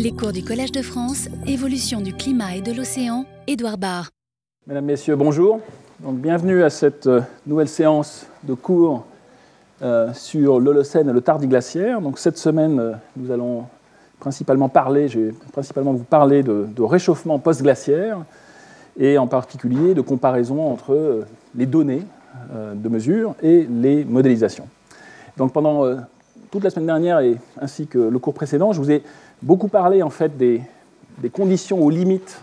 Les cours du Collège de France, évolution du climat et de l'océan, Édouard Barr. Mesdames, Messieurs, bonjour. Donc, bienvenue à cette euh, nouvelle séance de cours euh, sur l'Holocène et le Tardiglaciaire. Donc, cette semaine, euh, nous allons principalement parler, je vais principalement vous parler de, réchauffement post-glaciaire et en particulier de comparaison entre les données de mesure et les modélisations. Donc, pendant toute la semaine dernière et ainsi que le cours précédent, je vous ai beaucoup parlé en fait des, conditions aux limites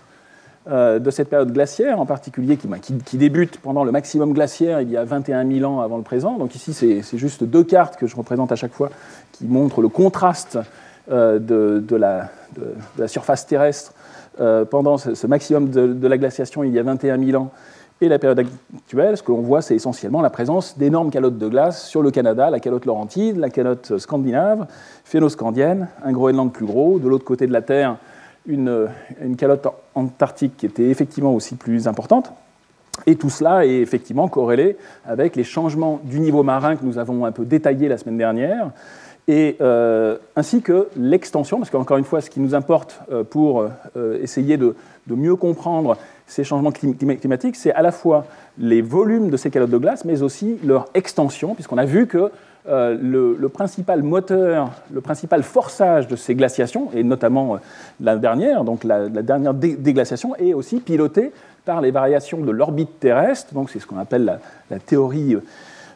euh, de cette période glaciaire, en particulier qui, qui, débute pendant le maximum glaciaire il y a 21 000 ans avant le présent. Donc ici, c'est juste deux cartes que je représente à chaque fois qui montrent le contraste euh, de, la, surface terrestre euh, pendant ce, ce maximum de, de, la glaciation il y a 21 000 ans et la période actuelle, ce que l'on voit, c'est essentiellement la présence d'énormes calottes de glace sur le Canada, la calotte laurentide, la calotte scandinave, phénoscandienne, un Groenland plus gros, de l'autre côté de la Terre, une, calotte antarctique qui était effectivement aussi plus importante. Et tout cela est effectivement corrélé avec les changements du niveau marin que nous avons un peu détaillé la semaine dernière, et euh, ainsi que l'extension, parce qu'encore une fois, ce qui nous importe euh, pour euh, essayer de, mieux comprendre ces changements climatiques, c'est à la fois les volumes de ces calottes de glace, mais aussi leur extension, puisqu'on a vu que euh, le, principal moteur, le principal forçage de ces glaciations, et notamment la dernière, donc la, dernière dé déglaciation, est aussi piloté par les variations de l'orbite terrestre, donc c'est ce qu'on appelle la, la théorie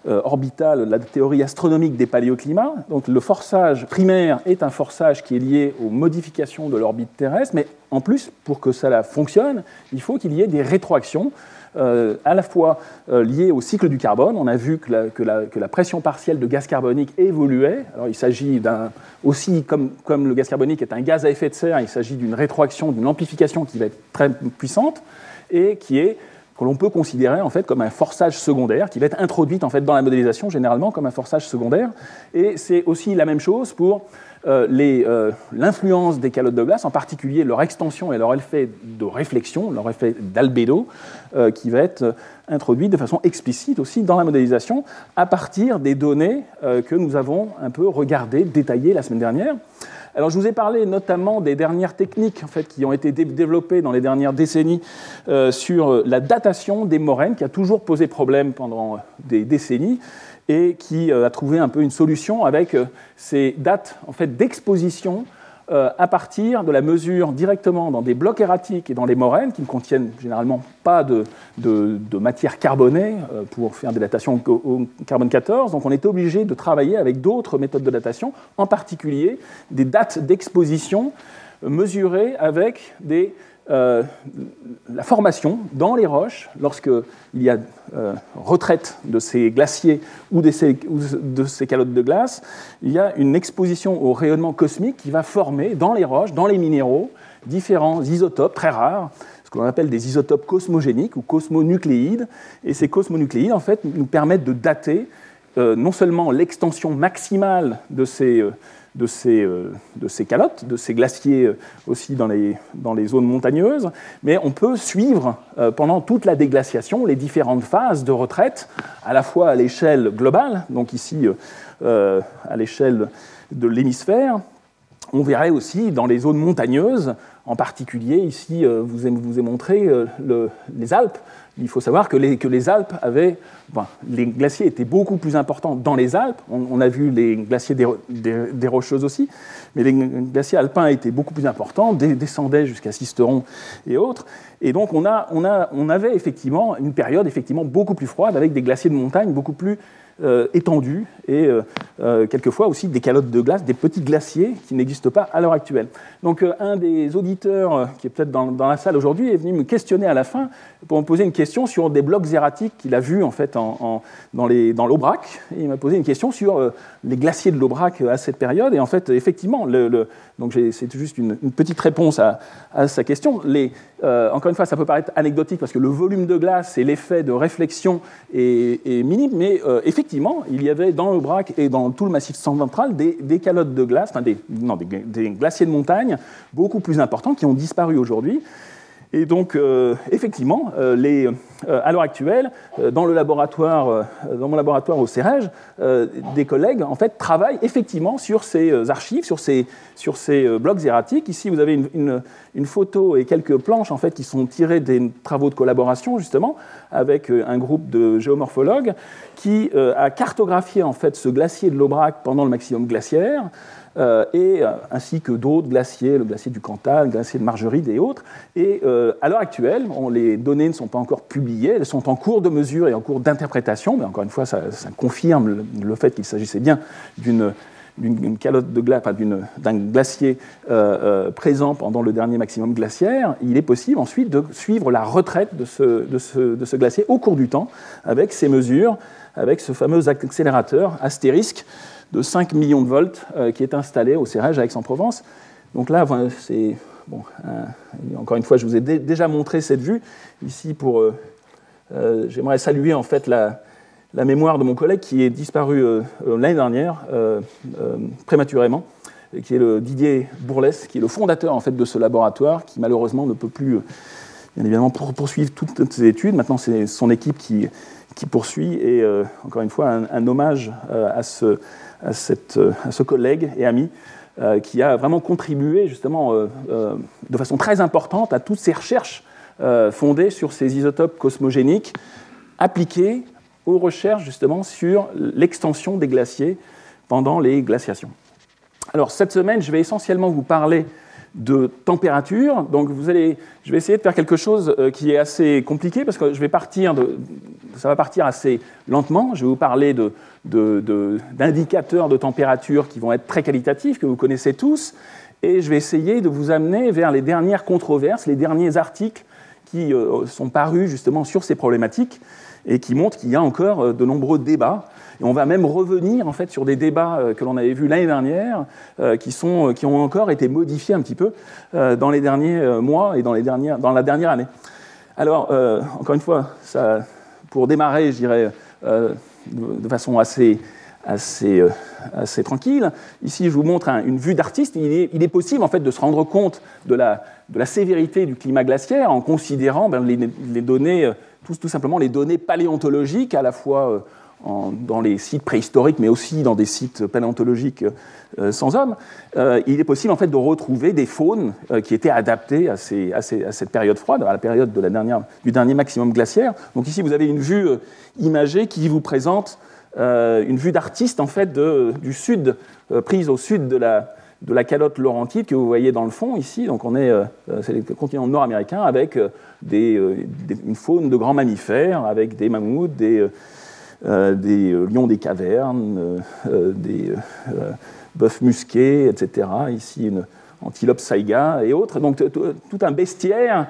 euh, orbitale, la théorie astronomique des paléoclimats. Donc le forçage primaire est un forçage qui est lié aux modifications de l'orbite terrestre, mais en plus, pour que cela fonctionne, il faut qu'il y ait des rétroactions. Euh, à la fois euh, liées au cycle du carbone. On a vu que la, pression partielle de gaz carbonique évoluait. Alors, il s'agit aussi, comme, comme, le gaz carbonique est un gaz à effet de serre, il s'agit d'une rétroaction, d'une amplification qui va être très puissante et qui est que l'on peut considérer en fait comme un forçage secondaire, qui va être introduite en fait dans la modélisation généralement comme un forçage secondaire. Et c'est aussi la même chose pour euh, l'influence euh, des calottes de glace, en particulier leur extension et leur effet de réflexion, leur effet d'albédo, euh, qui va être introduit de façon explicite aussi dans la modélisation à partir des données euh, que nous avons un peu regardées, détaillées la semaine dernière. Alors, je vous ai parlé notamment des dernières techniques en fait, qui ont été développées dans les dernières décennies euh, sur la datation des moraines, qui a toujours posé problème pendant des décennies et qui euh, a trouvé un peu une solution avec euh, ces dates en fait, d'exposition euh, à partir de la mesure directement dans des blocs erratiques et dans les moraines qui ne contiennent généralement pas de, matière carbonée euh, pour faire des datations au, carbone 14. Donc on était obligé de travailler avec d'autres méthodes de datation, en particulier des dates d'exposition mesurées avec des euh, la formation dans les roches, lorsqu'il y a euh, retraite de ces glaciers ou de ces, calottes de glace, il y a une exposition au rayonnement cosmique qui va former dans les roches, dans les minéraux, différents isotopes très rares, ce qu'on appelle des isotopes cosmogéniques ou cosmonucléides. Et ces cosmonucléides, en fait, nous permettent de dater euh, non seulement l'extension maximale de ces de ces, euh, de ces calottes, de ces glaciers euh, aussi dans les, dans les zones montagneuses, mais on peut suivre euh, pendant toute la déglaciation les différentes phases de retraite, à la fois à l'échelle globale, donc ici à l'échelle de l'hémisphère, on verrait aussi dans les zones montagneuses, en particulier ici, vous, vous ai montré le, les Alpes, il faut savoir que les, que les Alpes avaient. Les glaciers étaient beaucoup plus importants dans les Alpes. On, a vu les glaciers des, des, des, Rocheuses aussi, mais les glaciers alpins étaient beaucoup plus importants, descendaient jusqu'à Sisteron et autres. Et donc, on, a, on, a, on avait effectivement une période effectivement beaucoup plus froide avec des glaciers de montagne beaucoup plus euh, étendus et euh, euh, quelquefois aussi des calottes de glace, des petits glaciers qui n'existent pas à l'heure actuelle. Donc un des auditeurs qui est peut-être dans, dans, la salle aujourd'hui est venu me questionner à la fin pour me poser une question sur des blocs erratiques qu'il a vus en fait dans, dans l'Aubrac. Et il m'a posé une question sur les glaciers de l'Aubrac à cette période. Et en fait, effectivement, donc c'est juste une, petite réponse à, sa question. Les, encore une fois, ça peut paraître anecdotique parce que le volume de glace et l'effet de réflexion est, minime, mais effectivement, il y avait dans l'Aubrac et dans tout le massif central des, calottes de glace, enfin des, non, des, glaciers de montagne beaucoup plus importants qui ont disparu aujourd'hui. Et donc, euh, effectivement, euh, les, euh, à l'heure actuelle, dans, le laboratoire, dans mon laboratoire au CEREG, des collègues en fait, travaillent effectivement sur ces archives, sur ces, sur ces blocs erratiques. Ici, vous avez une, une, photo et quelques planches en fait, qui sont tirées des travaux de collaboration, justement, avec un groupe de géomorphologues qui a cartographié en fait, ce glacier de l'Aubrac pendant le maximum glaciaire. Euh, et, euh, ainsi que d'autres glaciers, le glacier du Cantal, le glacier de Margeride et autres. Et euh, à l'heure actuelle, les données ne sont pas encore publiées, elles sont en cours de mesure et en cours d'interprétation, mais encore une fois, ça, confirme le, fait qu'il s'agissait bien d'une calotte de glace, d'un glacier présent pendant le dernier maximum glaciaire, il est possible ensuite de suivre la retraite de ce, de ce, glacier au cours du temps avec ces mesures, avec ce fameux accélérateur astérisque de 5 millions de volts euh, qui est installé au CRH à Aix-en-Provence. Donc là, c'est. Bon, encore une fois, je vous ai déjà montré cette vue. Ici, pour. Euh, euh, j'aimerais saluer en fait la, la, mémoire de mon collègue qui est disparu l'année dernière, prématurément, et qui est le Didier Bourlès, qui est le fondateur en fait de ce laboratoire, qui malheureusement ne peut plus, bien évidemment, poursuivre toutes ses études. Maintenant, c'est son équipe qui, qui poursuit. Et encore une fois, un hommage à ce à, ce collègue et ami euh, qui a vraiment contribué justement euh, euh, de façon très importante à toutes ces recherches fondées sur ces isotopes cosmogéniques appliquées aux recherches justement sur l'extension des glaciers pendant les glaciations. Alors cette semaine, je vais essentiellement vous parler de température. Donc vous allez, je vais essayer de faire quelque chose euh, qui est assez compliqué parce que je vais partir de, ça va partir assez lentement. Je vais vous parler d'indicateurs de, de température qui vont être très qualitatifs, que vous connaissez tous, et je vais essayer de vous amener vers les dernières controverses, les derniers articles qui euh, sont parus justement sur ces problématiques et qui montrent qu'il y a encore euh, de nombreux débats et on va même revenir en fait sur des débats euh, que l'on avait vus l'année dernière, euh, qui, sont, qui ont encore été modifiés un petit peu dans les derniers mois et dans, les dernières, dans la dernière année. Alors, encore une fois, pour démarrer, je dirais, de façon assez, assez, assez, tranquille. Ici, je vous montre une vue d'artiste. Il est, possible en fait de se rendre compte de la, de la sévérité du climat glaciaire en considérant ben, les, données, tout, tout, simplement les données paléontologiques, à la fois dans les sites préhistoriques, mais aussi dans des sites paléontologiques euh, sans hommes, euh, il est possible en fait de retrouver des faunes euh, qui étaient adaptées à, cette période froide, à la période de la dernière, du dernier maximum glaciaire. Donc ici, vous avez une vue imagée qui vous présente une vue d'artiste en fait du sud, prise au sud de la, de la calotte laurentide que vous voyez dans le fond ici. Donc on est, c'est le continent nord-américain avec des, une faune de grands mammifères, avec des mammouths, des euh, euh, lions des cavernes, euh, des bœufs musqués, etc. Ici, une antilope saiga et autres. Donc, tout un bestiaire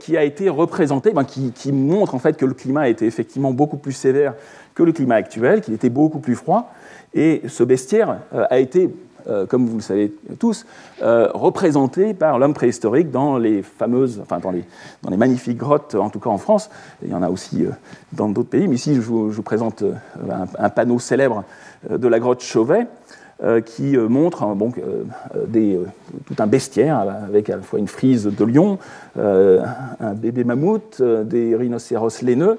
qui a été représenté, ben, qui, qui, montre en fait que le climat était effectivement beaucoup plus sévère que le climat actuel, qu'il était beaucoup plus froid. Et ce bestiaire a été euh, comme vous le savez tous, euh, représenté par l'homme préhistorique dans les fameuses, enfin dans les, dans les, magnifiques grottes, en tout cas en France. Il y en a aussi euh, dans d'autres pays, mais ici je vous, présente un, panneau célèbre de la grotte Chauvet. qui montre bon, des, tout un bestiaire avec à la fois une frise de lion, un bébé mammouth, des rhinocéros laineux,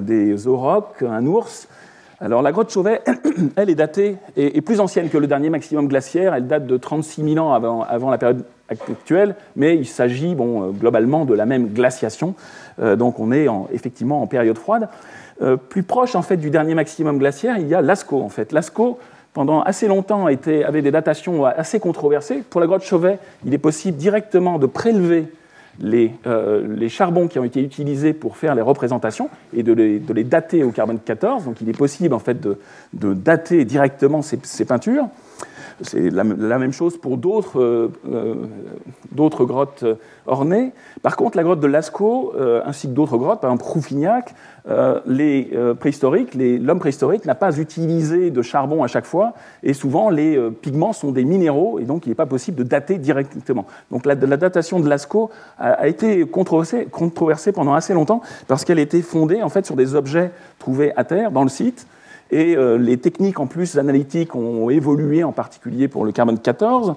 des aurochs, un ours, alors la grotte Chauvet, elle est datée, et, plus ancienne que le dernier maximum glaciaire, elle date de 36 000 ans avant, la période actuelle, mais il s'agit bon, euh, globalement de la même glaciation, euh, donc on est effectivement en période froide. Euh, plus proche en fait du dernier maximum glaciaire, il y a Lascaux en fait. Lascaux, pendant assez longtemps, avait des datations assez controversées. Pour la grotte Chauvet, il est possible directement de prélever euh, les, charbons qui ont été utilisés pour faire les représentations et de les, dater au carbone 14. Donc il est possible en fait de, dater directement ces, peintures. C'est la, même chose pour d'autres euh, euh, grottes ornées. Par contre, la grotte de Lascaux, ainsi que d'autres grottes, par exemple Rouffignac, euh, les euh, préhistoriques, l'homme préhistorique n'a pas utilisé de charbon à chaque fois, et souvent les euh, pigments sont des minéraux, et donc il n'est pas possible de dater directement. Donc la, datation de Lascaux a, été controversée, controversée, pendant assez longtemps, parce qu'elle était fondée en fait sur des objets trouvés à terre dans le site, et les techniques en plus analytiques ont évolué, en particulier pour le carbone 14,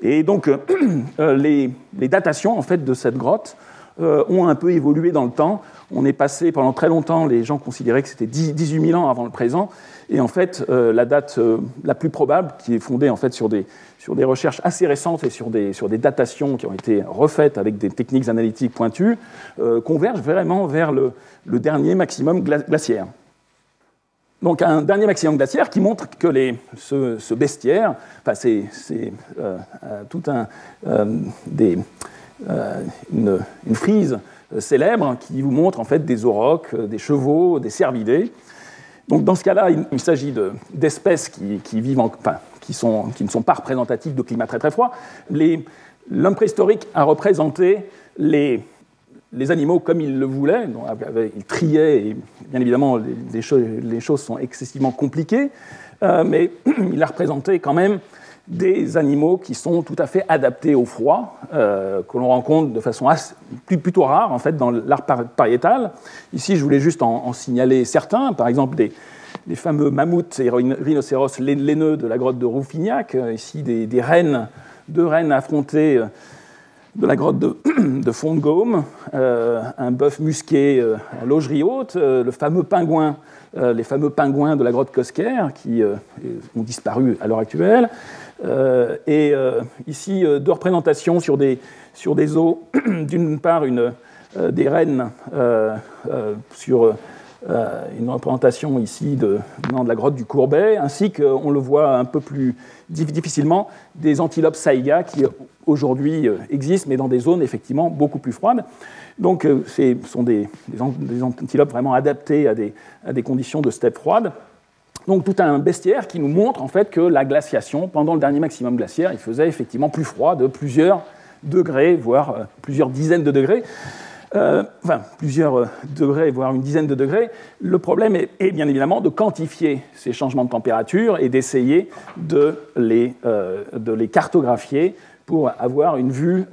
Et donc, les, les, datations en fait, de cette grotte ont un peu évolué dans le temps. On est passé pendant très longtemps, les gens considéraient que c'était 18 000 ans avant le présent, et en fait, la date la plus probable, qui est fondée en fait sur des, sur des recherches assez récentes et sur des, sur des datations qui ont été refaites avec des techniques analytiques pointues, euh, convergent vraiment vers le dernier maximum glaciaire. Donc un dernier maximum glaciaire qui montre que les, ce, ce, bestiaire, enfin c'est euh, euh, tout un, des, une, une, frise célèbre qui vous montre en fait des aurochs, des chevaux, des cervidés. Donc dans ce cas-là, il, s'agit d'espèces qui, qui, vivent en, enfin, qui, sont, qui, ne sont pas représentatifs de climats très très froids. L'homme préhistorique a représenté les, les, animaux comme il le voulait. Donc, il triait, et bien évidemment, les, choses, sont excessivement compliquées, euh, mais il a représenté quand même des animaux qui sont tout à fait adaptés au froid, euh, que l'on rencontre de façon assez, plutôt rare en fait dans l'art pariétal. Ici, je voulais juste en, signaler certains, par exemple des, les fameux mammouths et rhinocéros laineux de la grotte de Rouffignac, euh, ici des, des rennes, deux rennes affrontées de la grotte de, de Font-de-Gaume, euh, un bœuf musqué à logerie haute, le fameux pingouin, les fameux pingouins de la grotte Cosquer qui ont disparu à l'heure actuelle, et ici deux représentations sur des, os, d'une part des rennes sur euh, une représentation ici de, de la grotte du Courbet, ainsi qu'on le voit un peu plus difficilement des antilopes saïga qui aujourd'hui euh, existent, mais dans des zones effectivement beaucoup plus froides. Donc euh, ce sont des, des, antilopes vraiment adaptées à des, à des, conditions de steppe froide. Donc tout un bestiaire qui nous montre en fait que la glaciation, pendant le dernier maximum glaciaire, il faisait effectivement plus froid de plusieurs degrés, voire plusieurs dizaines de degrés. Euh, enfin plusieurs euh, degrés, voire une dizaine de degrés. Le problème est, bien évidemment de quantifier ces changements de température et d'essayer de, les, euh, de les cartographier pour avoir une vue,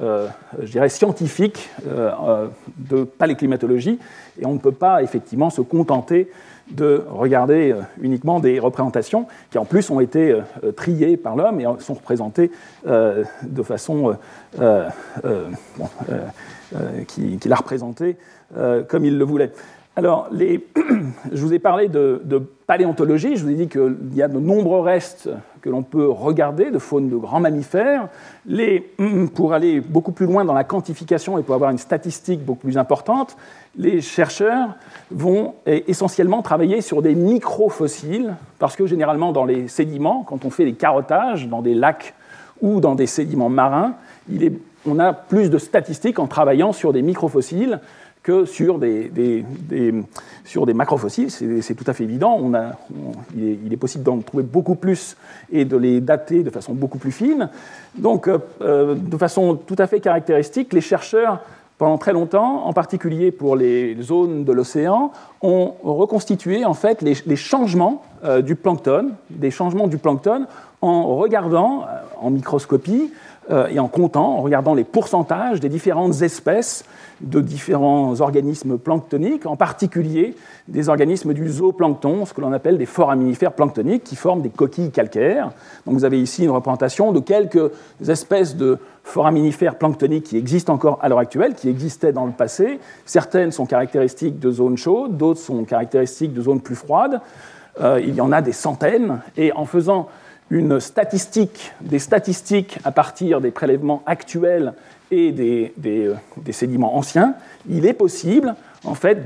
je dirais, scientifique de paléclimatologie. Et on ne peut pas effectivement se contenter de regarder uniquement des représentations qui en plus ont été triées par l'homme et sont représentées de façon euh, qui, l'a représenté euh, comme il le voulait. Alors, je vous ai parlé de, paléontologie, je vous ai dit qu'il y a de nombreux restes que l'on peut regarder de faune de grands mammifères. Pour aller beaucoup plus loin dans la quantification et pour avoir une statistique beaucoup plus importante, les chercheurs vont essentiellement travailler sur des microfossiles, parce que généralement dans les sédiments, quand on fait des carottages dans des lacs ou dans des sédiments marins, il est on a plus de statistiques en travaillant sur des microfossiles que sur des, sur des macrofossiles, c'est tout à fait évident. Il, est, possible d'en trouver beaucoup plus et de les dater de façon beaucoup plus fine. Donc, euh, euh, de façon tout à fait caractéristique, les chercheurs, pendant très longtemps, en particulier pour les zones de l'océan, ont reconstitué en fait les, changements euh, du plancton, des changements du plancton, en regardant en microscopie euh, et en comptant, en regardant les pourcentages des différentes espèces de différents organismes planctoniques, en particulier des organismes du zooplancton, ce que l'on appelle des foraminifères planctoniques, qui forment des coquilles calcaires. Donc vous avez ici une représentation de quelques espèces de foraminifères planctoniques qui existent encore à l'heure actuelle, qui existaient dans le passé. Certaines sont caractéristiques de zones chaudes, d'autres sont caractéristiques de zones plus froides. Euh, il y en a des centaines, et en faisant une statistique, des statistiques à partir des prélèvements actuels et des, euh, sédiments anciens, il est possible en fait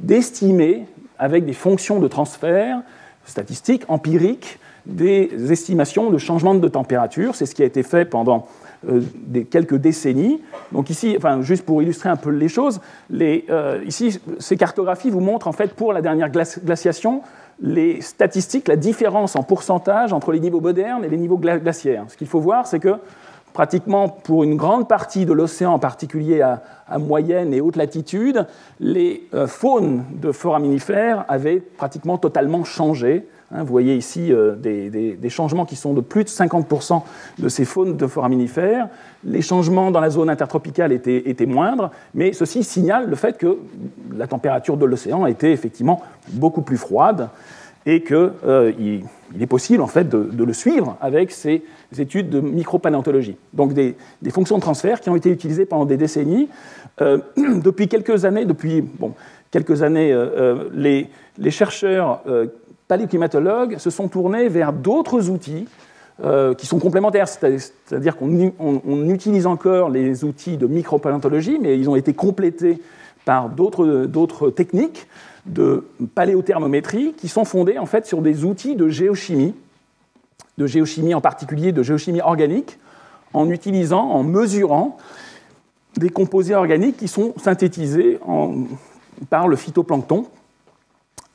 d'estimer avec des fonctions de transfert statistiques empiriques des estimations de changement de température. C'est ce qui a été fait pendant euh, quelques décennies. Donc ici, enfin, juste pour illustrer un peu les choses, euh, ici, ces cartographies vous montrent en fait pour la dernière glaciation les statistiques, la différence en pourcentage entre les niveaux modernes et les niveaux glaciaires. Ce qu'il faut voir, c'est que pratiquement pour une grande partie de l'océan, en particulier à, moyenne et haute latitude, les euh, faunes de foraminifères avaient pratiquement totalement changé. Hein, vous voyez ici euh, des, changements qui sont de plus de 50% de ces faunes de foraminifères. Les changements dans la zone intertropicale étaient, moindres, mais ceci signale le fait que la température de l'océan était effectivement beaucoup plus froide. et qu'il il est possible en fait de, le suivre avec ces études de micropaléontologie. Donc des, fonctions de transfert qui ont été utilisées pendant des décennies. depuis quelques années, depuis bon, quelques années, les, chercheurs paléoclimatologues se sont tournés vers d'autres outils euh, qui sont complémentaires, c'est-à-dire qu'on utilise encore les outils de micropaléontologie, mais ils ont été complétés par d'autres techniques de paléothermométrie qui sont fondées en fait sur des outils de géochimie, de géochimie en particulier de géochimie organique, en utilisant, en mesurant des composés organiques qui sont synthétisés par le phytoplancton,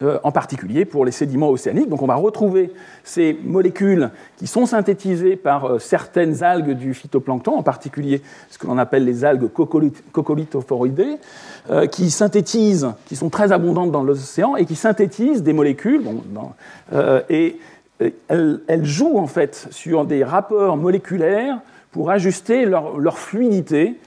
euh, en particulier pour les sédiments océaniques. Donc on va retrouver ces molécules qui sont synthétisées par euh, certaines algues du phytoplancton, en particulier ce que l'on appelle les algues coccolithophoridées, euh, qui synthétisent, qui sont très abondantes dans l'océan et qui synthétisent des molécules. et elles, jouent en fait sur des rapports moléculaires pour ajuster leur fluidité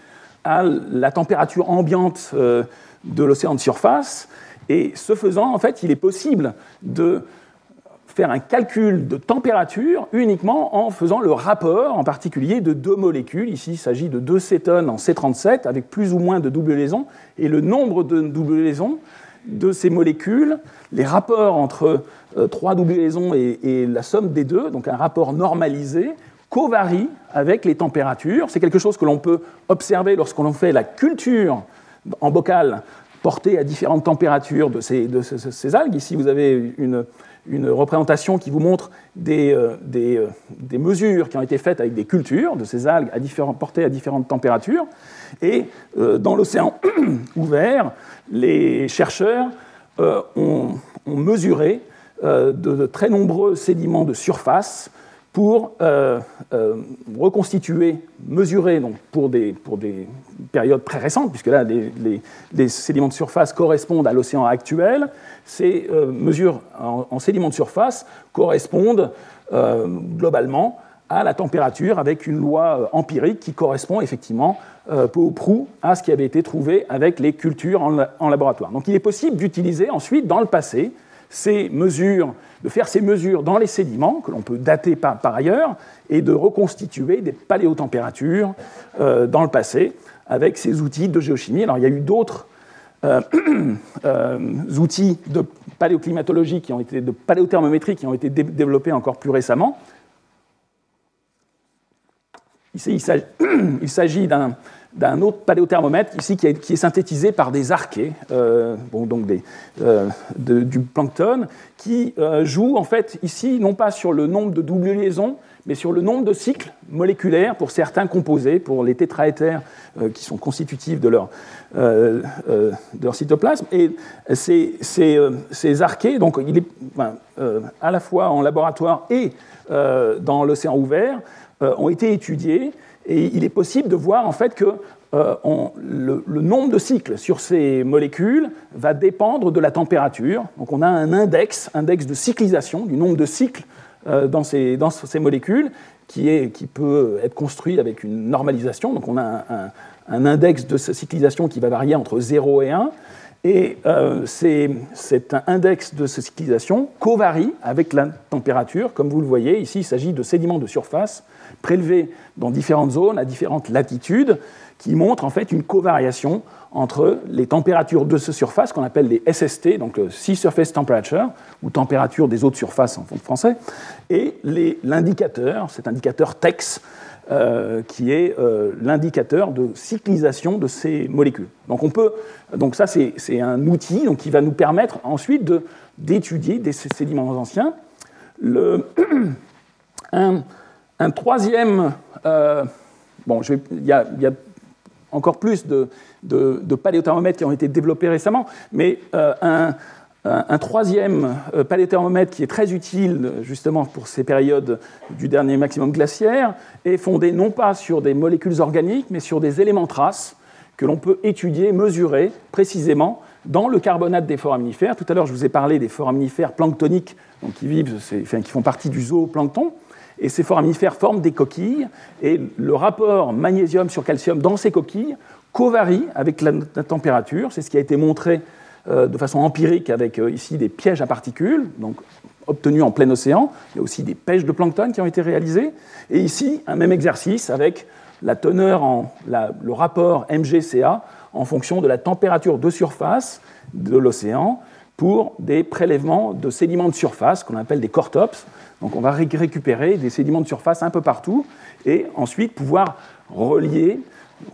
à la température ambiante de l'océan de surface et ce faisant, en fait, il est possible de faire un calcul de température uniquement en faisant le rapport, en particulier, de deux molécules. Ici, il s'agit de deux cétones en C37 avec plus ou moins de double liaisons. Et le nombre de double liaisons de ces molécules, les rapports entre euh, trois double liaisons et, la somme des deux, donc un rapport normalisé, covarie avec les températures. C'est quelque chose que l'on peut observer lorsqu'on fait la culture en bocal portées à différentes températures de ces, algues. Ici, vous avez une, représentation qui vous montre des, euh, euh, des, mesures qui ont été faites avec des cultures de ces algues à différents, portées à différentes températures. Et euh, dans l'océan ouvert, les chercheurs ont, mesuré de, très nombreux sédiments de surface pour euh, euh, reconstituer, mesurer donc, pour, des, périodes très récentes, puisque là les, sédiments de surface correspondent à l'océan actuel, ces euh, mesures en, sédiments de surface correspondent globalement à la température avec une loi empirique qui correspond effectivement peu ou prou à ce qui avait été trouvé avec les cultures en, en laboratoire. Donc il est possible d'utiliser ensuite dans le passé ces mesures, de faire ces mesures dans les sédiments, que l'on peut dater par, ailleurs, et de reconstituer des paléotempératures euh, dans le passé avec ces outils de géochimie. Alors il y a eu d'autres euh, euh, outils de paléoclimatologie qui ont été, de paléothermométrie qui ont été développés encore plus récemment. Il s'agit d'un d'un autre paléothermomètre ici qui est, synthétisé par des archées, euh, bon, donc des, euh, du plancton, qui euh, joue en fait ici non pas sur le nombre de double liaisons, mais sur le nombre de cycles moléculaires pour certains composés, pour les tétraéthers qui sont constitutifs de leur, de leur cytoplasme. Et ces, ces, ces archées, donc il est à la fois en laboratoire et dans l'océan ouvert, ont été étudiés et il est possible de voir en fait que euh, le, nombre de cycles sur ces molécules va dépendre de la température. Donc on a un index, index de cyclisation, du nombre de cycles euh, dans, ces, molécules, qui, peut être construit avec une normalisation. Donc on a un, un, index de cyclisation qui va varier entre 0 et 1. Et euh, cet index de cyclisation covarie avec la température. Comme vous le voyez, ici, il s'agit de sédiments de surface prélevés dans différentes zones à différentes latitudes qui montrent en fait une covariation entre les températures de ce surface qu'on appelle les SST, donc Sea Surface Temperature, ou température des eaux de surface en français, et l'indicateur, cet indicateur TEX, euh, qui est euh, l'indicateur de cyclisation de ces molécules. Donc, on peut, donc ça, c'est un outil qui va nous permettre ensuite d'étudier ces sédiments anciens. Le, un, troisième, euh, bon, il y, a encore plus de, paléothermomètres qui ont été développés récemment, mais un, un troisième euh, paléothermomètre qui est très utile justement pour ces périodes du dernier maximum glaciaire est fondé non pas sur des molécules organiques, mais sur des éléments traces que l'on peut étudier, mesurer précisément dans le carbonate des foraminifères. Tout à l'heure, je vous ai parlé des foraminifères planctoniques donc qui, vivent, qui font partie du zooplancton. Et ces foraminifères forment des coquilles, et le rapport magnésium sur calcium dans ces coquilles covarie avec la température. C'est ce qui a été montré de façon empirique avec ici des pièges à particules, donc obtenus en plein océan. Il y a aussi des pêches de plancton qui ont été réalisées. Et ici, un même exercice avec la teneur en le rapport MGCA en fonction de la température de surface de l'océan pour des prélèvements de sédiments de surface qu'on appelle des cortops. Donc on va récupérer des sédiments de surface un peu partout et ensuite pouvoir relier,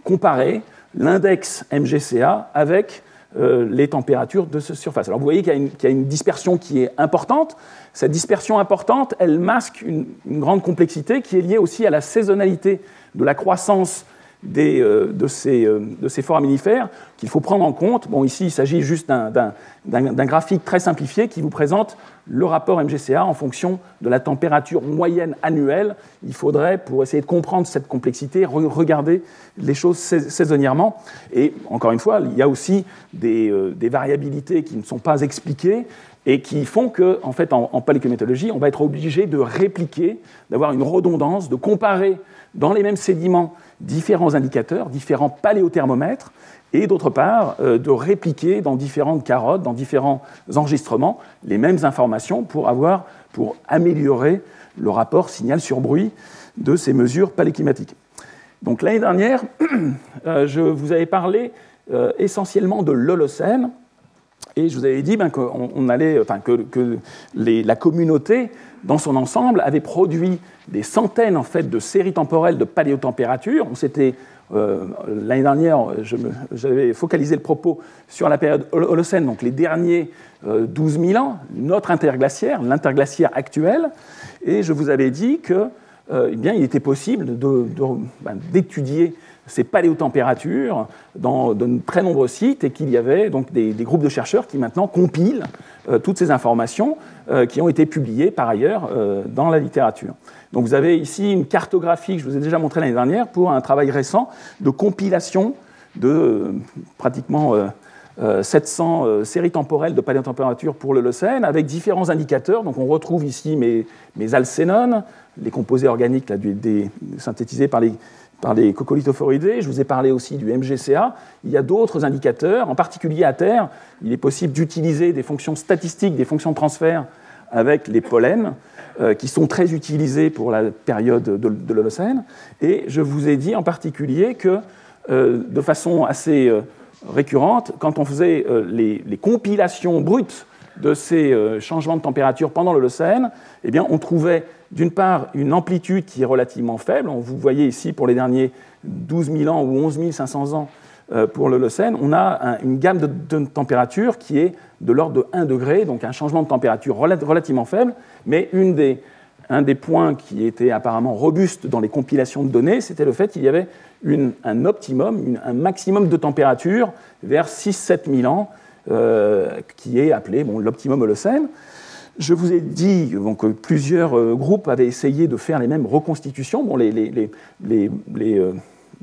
comparer l'index MGCA avec euh, les températures de cette surface. Alors vous voyez qu'il y, a une dispersion qui est importante. Cette dispersion importante, elle masque une, une, grande complexité qui est liée aussi à la saisonnalité de la croissance euh, de, ces, euh, de ces foraminifères qu'il faut prendre en compte. Bon, ici, il s'agit juste d'un graphique très simplifié qui vous présente le rapport MGCA en fonction de la température moyenne annuelle. Il faudrait, pour essayer de comprendre cette complexité, regarder les choses saisonnièrement. Et encore une fois, il y a aussi des, euh, des variabilités qui ne sont pas expliquées et qui font qu'en en fait, en, en on va être obligé de répliquer, d'avoir une redondance, de comparer dans les mêmes sédiments différents indicateurs, différents paléothermomètres, et d'autre part, euh, de répliquer dans différentes carottes, dans différents enregistrements, les mêmes informations pour, avoir, pour améliorer le rapport signal sur bruit de ces mesures paléoclimatiques. Donc l'année dernière, euh, je vous avais parlé euh, essentiellement de l'Holocène, et je vous avais dit ben, que, la communauté, dans son ensemble, avait produit des centaines en fait, de séries temporelles de paléotempérature. On s'était euh, L'année dernière, j'avais focalisé le propos sur la période Holocène, donc les derniers 12 euh, 000 ans, notre interglaciaire, l'interglaciaire actuel, et je vous avais dit que, euh, eh était possible ben, d'étudier ces paléotempératures dans de très nombreux sites et qu'il y avait donc des, groupes de chercheurs qui maintenant compilent euh, toutes ces informations euh, qui ont été publiées par ailleurs euh, dans la littérature. Donc vous avez ici une cartographie que je vous ai déjà montrée l'année dernière pour un travail récent de compilation de pratiquement 700 séries temporelles de paléotempérature pour le Leucène avec différents indicateurs. Donc on retrouve ici mes, mes alcénones, les composés organiques là, des, synthétisés par les par les coccolithophoridés, je vous ai parlé aussi du MGCA. Il y a d'autres indicateurs, en particulier à terre, il est possible d'utiliser des fonctions statistiques, des fonctions de transfert avec les pollens, euh, qui sont très utilisés pour la période de, l'Holocène. Et je vous ai dit en particulier que, euh, de façon assez euh, récurrente, quand on faisait les, les, compilations brutes de ces changements de température pendant l'Holocène, eh bien, on trouvait d'une part, une amplitude qui est relativement faible. Vous voyez ici, pour les derniers 12 000 ans ou 11 500 ans euh, pour l'Holocène, on a une gamme de, température qui est de l'ordre de 1 degré, donc un changement de température relativement faible, mais un des points qui était apparemment robuste dans les compilations de données, c'était le fait qu'il y avait un optimum, un maximum de température vers 6-7 000 ans, euh, qui est appelé l'optimum Holocène. Je vous ai dit que plusieurs euh, groupes avaient essayé de faire les mêmes reconstitutions. Bon, les, les, les, euh,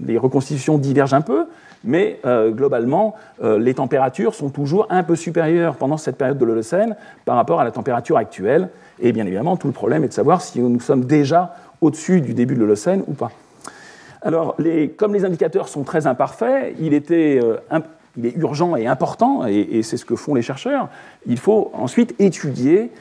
les reconstitutions divergent un peu, mais euh, globalement, les températures sont toujours un peu supérieures pendant cette période de l'Holocène par rapport à la température actuelle. Et bien évidemment, tout le problème est de savoir si nous sommes déjà au-dessus du début de l'Holocène ou pas. Alors, comme les indicateurs sont très imparfaits, il était il est urgent et important, et, c'est ce que font les chercheurs, il faut ensuite étudier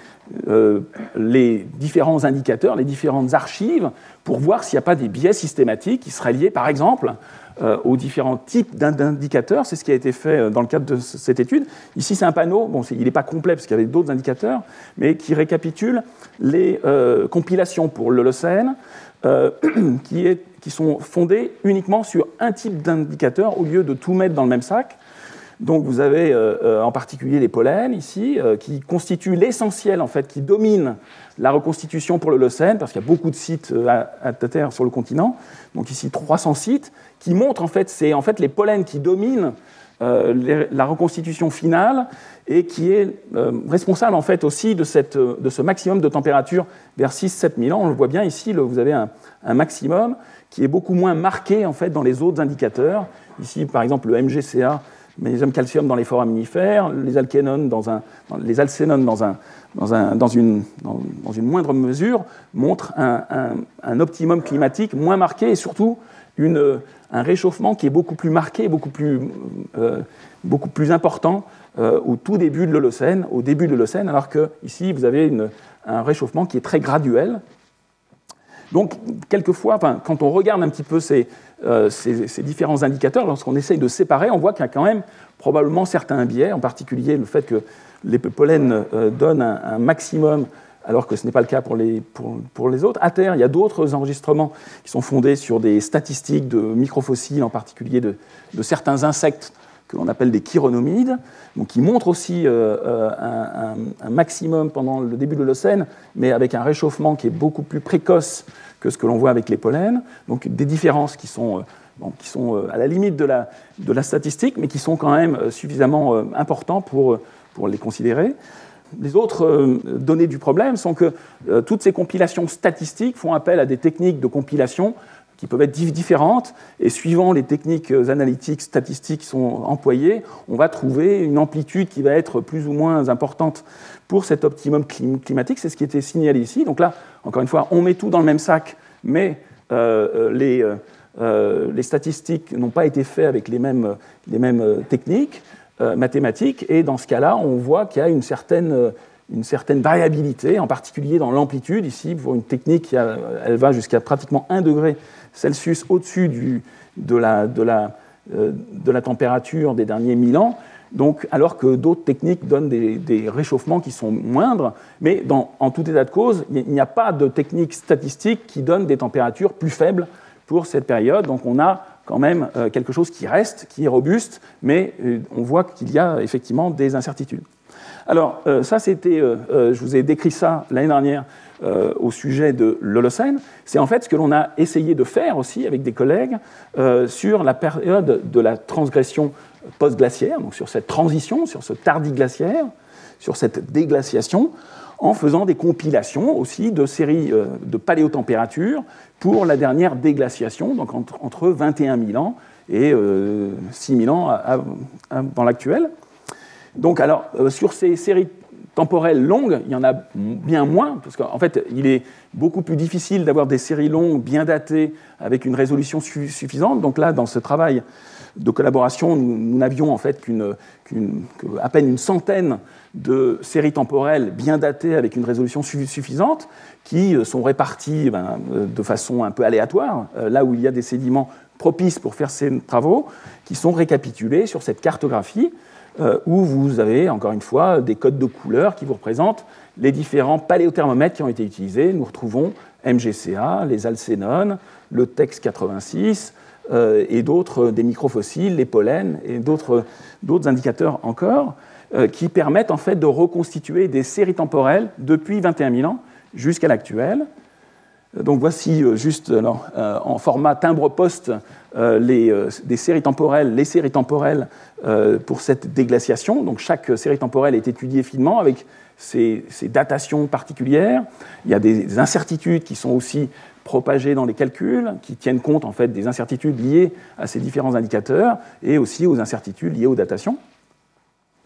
euh, les différents indicateurs, les différentes archives, pour voir s'il n'y a pas des biais systématiques qui seraient liés, par exemple, euh, aux différents types d'indicateurs. C'est ce qui a été fait euh, dans le cadre de cette étude. Ici, c'est un panneau, bon, il n'est pas complet parce qu'il y avait d'autres indicateurs, mais qui récapitule les compilations pour l'Holocène, qui, qui sont fondées uniquement sur un type d'indicateur au lieu de tout mettre dans le même sac. Donc vous avez euh, euh, en particulier les pollens ici, euh, qui constituent l'essentiel en fait, qui domine la reconstitution pour le Leucène, parce qu'il y a beaucoup de sites à, terre sur le continent. Donc ici 300 sites qui montrent en fait c'est en fait les pollens qui dominent la reconstitution finale et qui est responsable en fait aussi de, cette, de, ce maximum de température vers 6-7 000 ans. On le voit bien ici, vous avez un, maximum qui est beaucoup moins marqué en fait dans les autres indicateurs. Ici par exemple le MGCA magnésium calcium dans les foraminifères, les alkénones dans un, les alcénones dans, un, dans, un, dans, une, dans, une, moindre mesure montrent un, optimum climatique moins marqué et surtout un réchauffement qui est beaucoup plus marqué, beaucoup plus, beaucoup plus important au tout début de l'Holocène, au début de l'Holocène, alors que ici vous avez un réchauffement qui est très graduel. Donc, quelquefois, quand on regarde un petit peu ces, ces différents indicateurs, lorsqu'on essaye de séparer, on voit qu'il y a quand même probablement certains biais, en particulier le fait que les pollens euh, donnent un, maximum alors que ce n'est pas le cas pour, les, autres. À terre, il y a d'autres enregistrements qui sont fondés sur des statistiques de microfossiles, en particulier de, certains insectes que l'on appelle des chironomides, donc qui montrent aussi euh, euh, un, maximum pendant le début de l'Holocène, mais avec un réchauffement qui est beaucoup plus précoce que ce que l'on voit avec les pollens. Donc des différences qui sont qui sont euh, à la limite de la, de la, statistique, mais qui sont quand même euh, suffisamment euh, importants pour, pour les considérer. Les autres données du problème sont que toutes ces compilations statistiques font appel à des techniques de compilation qui peuvent être différentes, et suivant les techniques analytiques, statistiques qui sont employées, on va trouver une amplitude qui va être plus ou moins importante pour cet optimum climatique. C'est ce qui était signalé ici. Donc là, encore une fois, on met tout dans le même sac, mais les, euh, les statistiques n'ont pas été faites avec les mêmes, les mêmes euh, techniques euh, mathématiques, et dans ce cas-là, on voit qu'il y a une certaine, une certaine variabilité, en particulier dans l'amplitude. Ici, pour une technique, elle va jusqu'à pratiquement 1 degré Celsius au-dessus de la, de, la, température des derniers 1000 ans. Donc, alors que d'autres techniques donnent des, réchauffements qui sont moindres, mais en tout état de cause, il n'y a pas de technique statistique qui donne des températures plus faibles pour cette période. Donc on a quand même euh, quelque chose qui reste, qui est robuste, mais euh, on voit qu'il y a effectivement des incertitudes. Alors euh, ça, c'était, je vous ai décrit ça l'année dernière au sujet de l'Holocène. C'est en fait ce que l'on a essayé de faire aussi avec des collègues sur la période de la transgression post-glaciaire, donc sur cette transition, sur ce tardiglaciaire, sur cette déglaciation, en faisant des compilations aussi de séries de paléotempératures pour la dernière déglaciation, donc entre, 21 000 ans et 6 000 ans dans l'actuel. Donc, alors, euh, sur ces séries temporelles longues, il y en a bien moins, parce qu'en fait, il est beaucoup plus difficile d'avoir des séries longues bien datées avec une résolution suffisante. Donc là, dans ce travail de collaboration, nous n'avions en fait qu'une, à peine une centaine de séries temporelles bien datées avec une résolution suffisante, qui euh, sont réparties ben, euh, de façon un peu aléatoire, euh, là où il y a des sédiments propices pour faire ces travaux, qui sont récapitulés sur cette cartographie, où vous avez, encore une fois, des codes de couleurs qui vous représentent les différents paléothermomètres qui ont été utilisés. Nous retrouvons MGCA, les alcénones, le TEX 86, et d'autres, des microfossiles, les pollens, et d'autres indicateurs encore. Euh, qui permettent en fait de reconstituer des séries temporelles depuis 21 000 ans jusqu'à l'actuel. Donc voici euh, juste euh, en format timbre-poste des séries temporelles, les séries temporelles pour cette déglaciation. Donc chaque série temporelle est étudiée finement avec ses, datations particulières. Il y a des incertitudes qui sont aussi propagées dans les calculs, qui tiennent compte en fait des incertitudes liées à ces différents indicateurs et aussi aux incertitudes liées aux datations.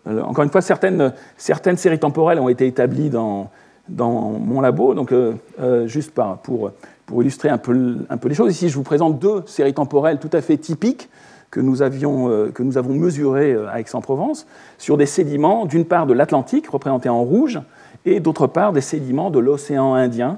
Euh, encore une fois, certaines, certaines, séries temporelles ont été établies dans, dans mon labo. Donc, euh, euh, juste pour, pour, illustrer un peu, un peu, les choses, ici, je vous présente deux séries temporelles tout à fait typiques que nous, avions, que nous avons mesurées à Aix-en-Provence sur des sédiments, d'une part de l'Atlantique, représentés en rouge, et d'autre part des sédiments de l'océan Indien,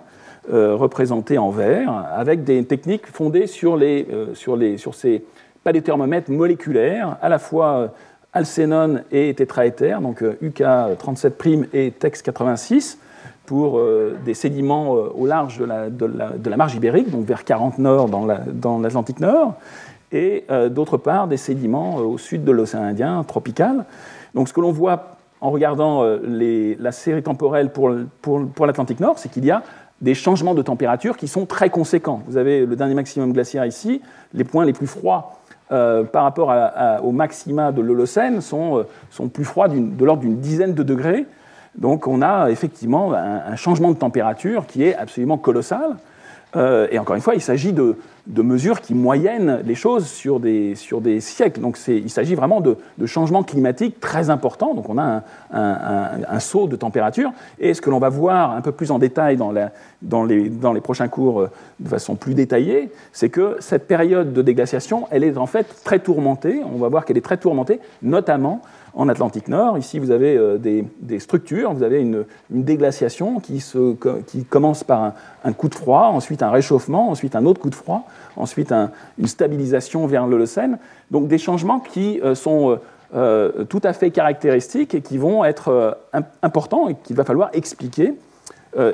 représentés en vert, avec des techniques fondées sur, les, sur, les, sur ces paléothermomètres moléculaires, à la fois alcénone et tétraéther, donc UK37' euh, et TEX86, pour euh, des sédiments euh, au large de la, de, la, marge ibérique, donc vers 40 nord dans l'Atlantique Nord, et d'autre part des sédiments au sud de l'océan Indien tropical. Donc ce que l'on voit en regardant les, la série temporelle pour, pour, pour l'Atlantique Nord, c'est qu'il y a des changements de température qui sont très conséquents. Vous avez le dernier maximum glaciaire ici, les points les plus froids euh, par rapport au maxima de l'Holocène sont, euh, sont plus froids de l'ordre d'une dizaine de degrés. Donc on a effectivement un, changement de température qui est absolument colossal. Euh, et encore une fois, il s'agit de, de mesures qui moyennent les choses sur des, sur des siècles. Donc il s'agit vraiment de, changements climatiques très importants. Donc on a un, saut de température. Et ce que l'on va voir un peu plus en détail dans, la, dans, les, dans les prochains cours euh, de façon plus détaillée, c'est que cette période de déglaciation, elle est en fait très tourmentée. On va voir qu'elle est très tourmentée, notamment en Atlantique Nord. Ici, vous avez euh, des, structures, vous avez une, déglaciation qui, se, qui, commence par un, coup de froid, ensuite un réchauffement, ensuite un autre coup de froid, ensuite une stabilisation vers l'Holocène. Donc des changements qui euh, sont euh, tout à fait caractéristiques et qui vont être importants et qu'il va falloir expliquer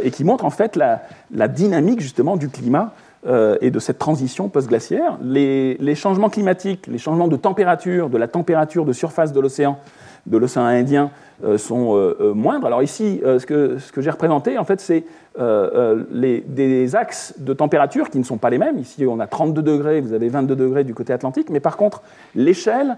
et qui montrent en fait la, la dynamique justement du climat euh, et de cette transition post-glaciaire. Les, changements climatiques, les changements de température, de la température de surface de l'océan, de l'océan Indien, euh, sont euh, moindres. Alors ici, ce que, j'ai représenté, en fait, c'est des axes de température qui ne sont pas les mêmes. Ici, on a 32 degrés, vous avez 22 degrés du côté atlantique, mais par contre, l'échelle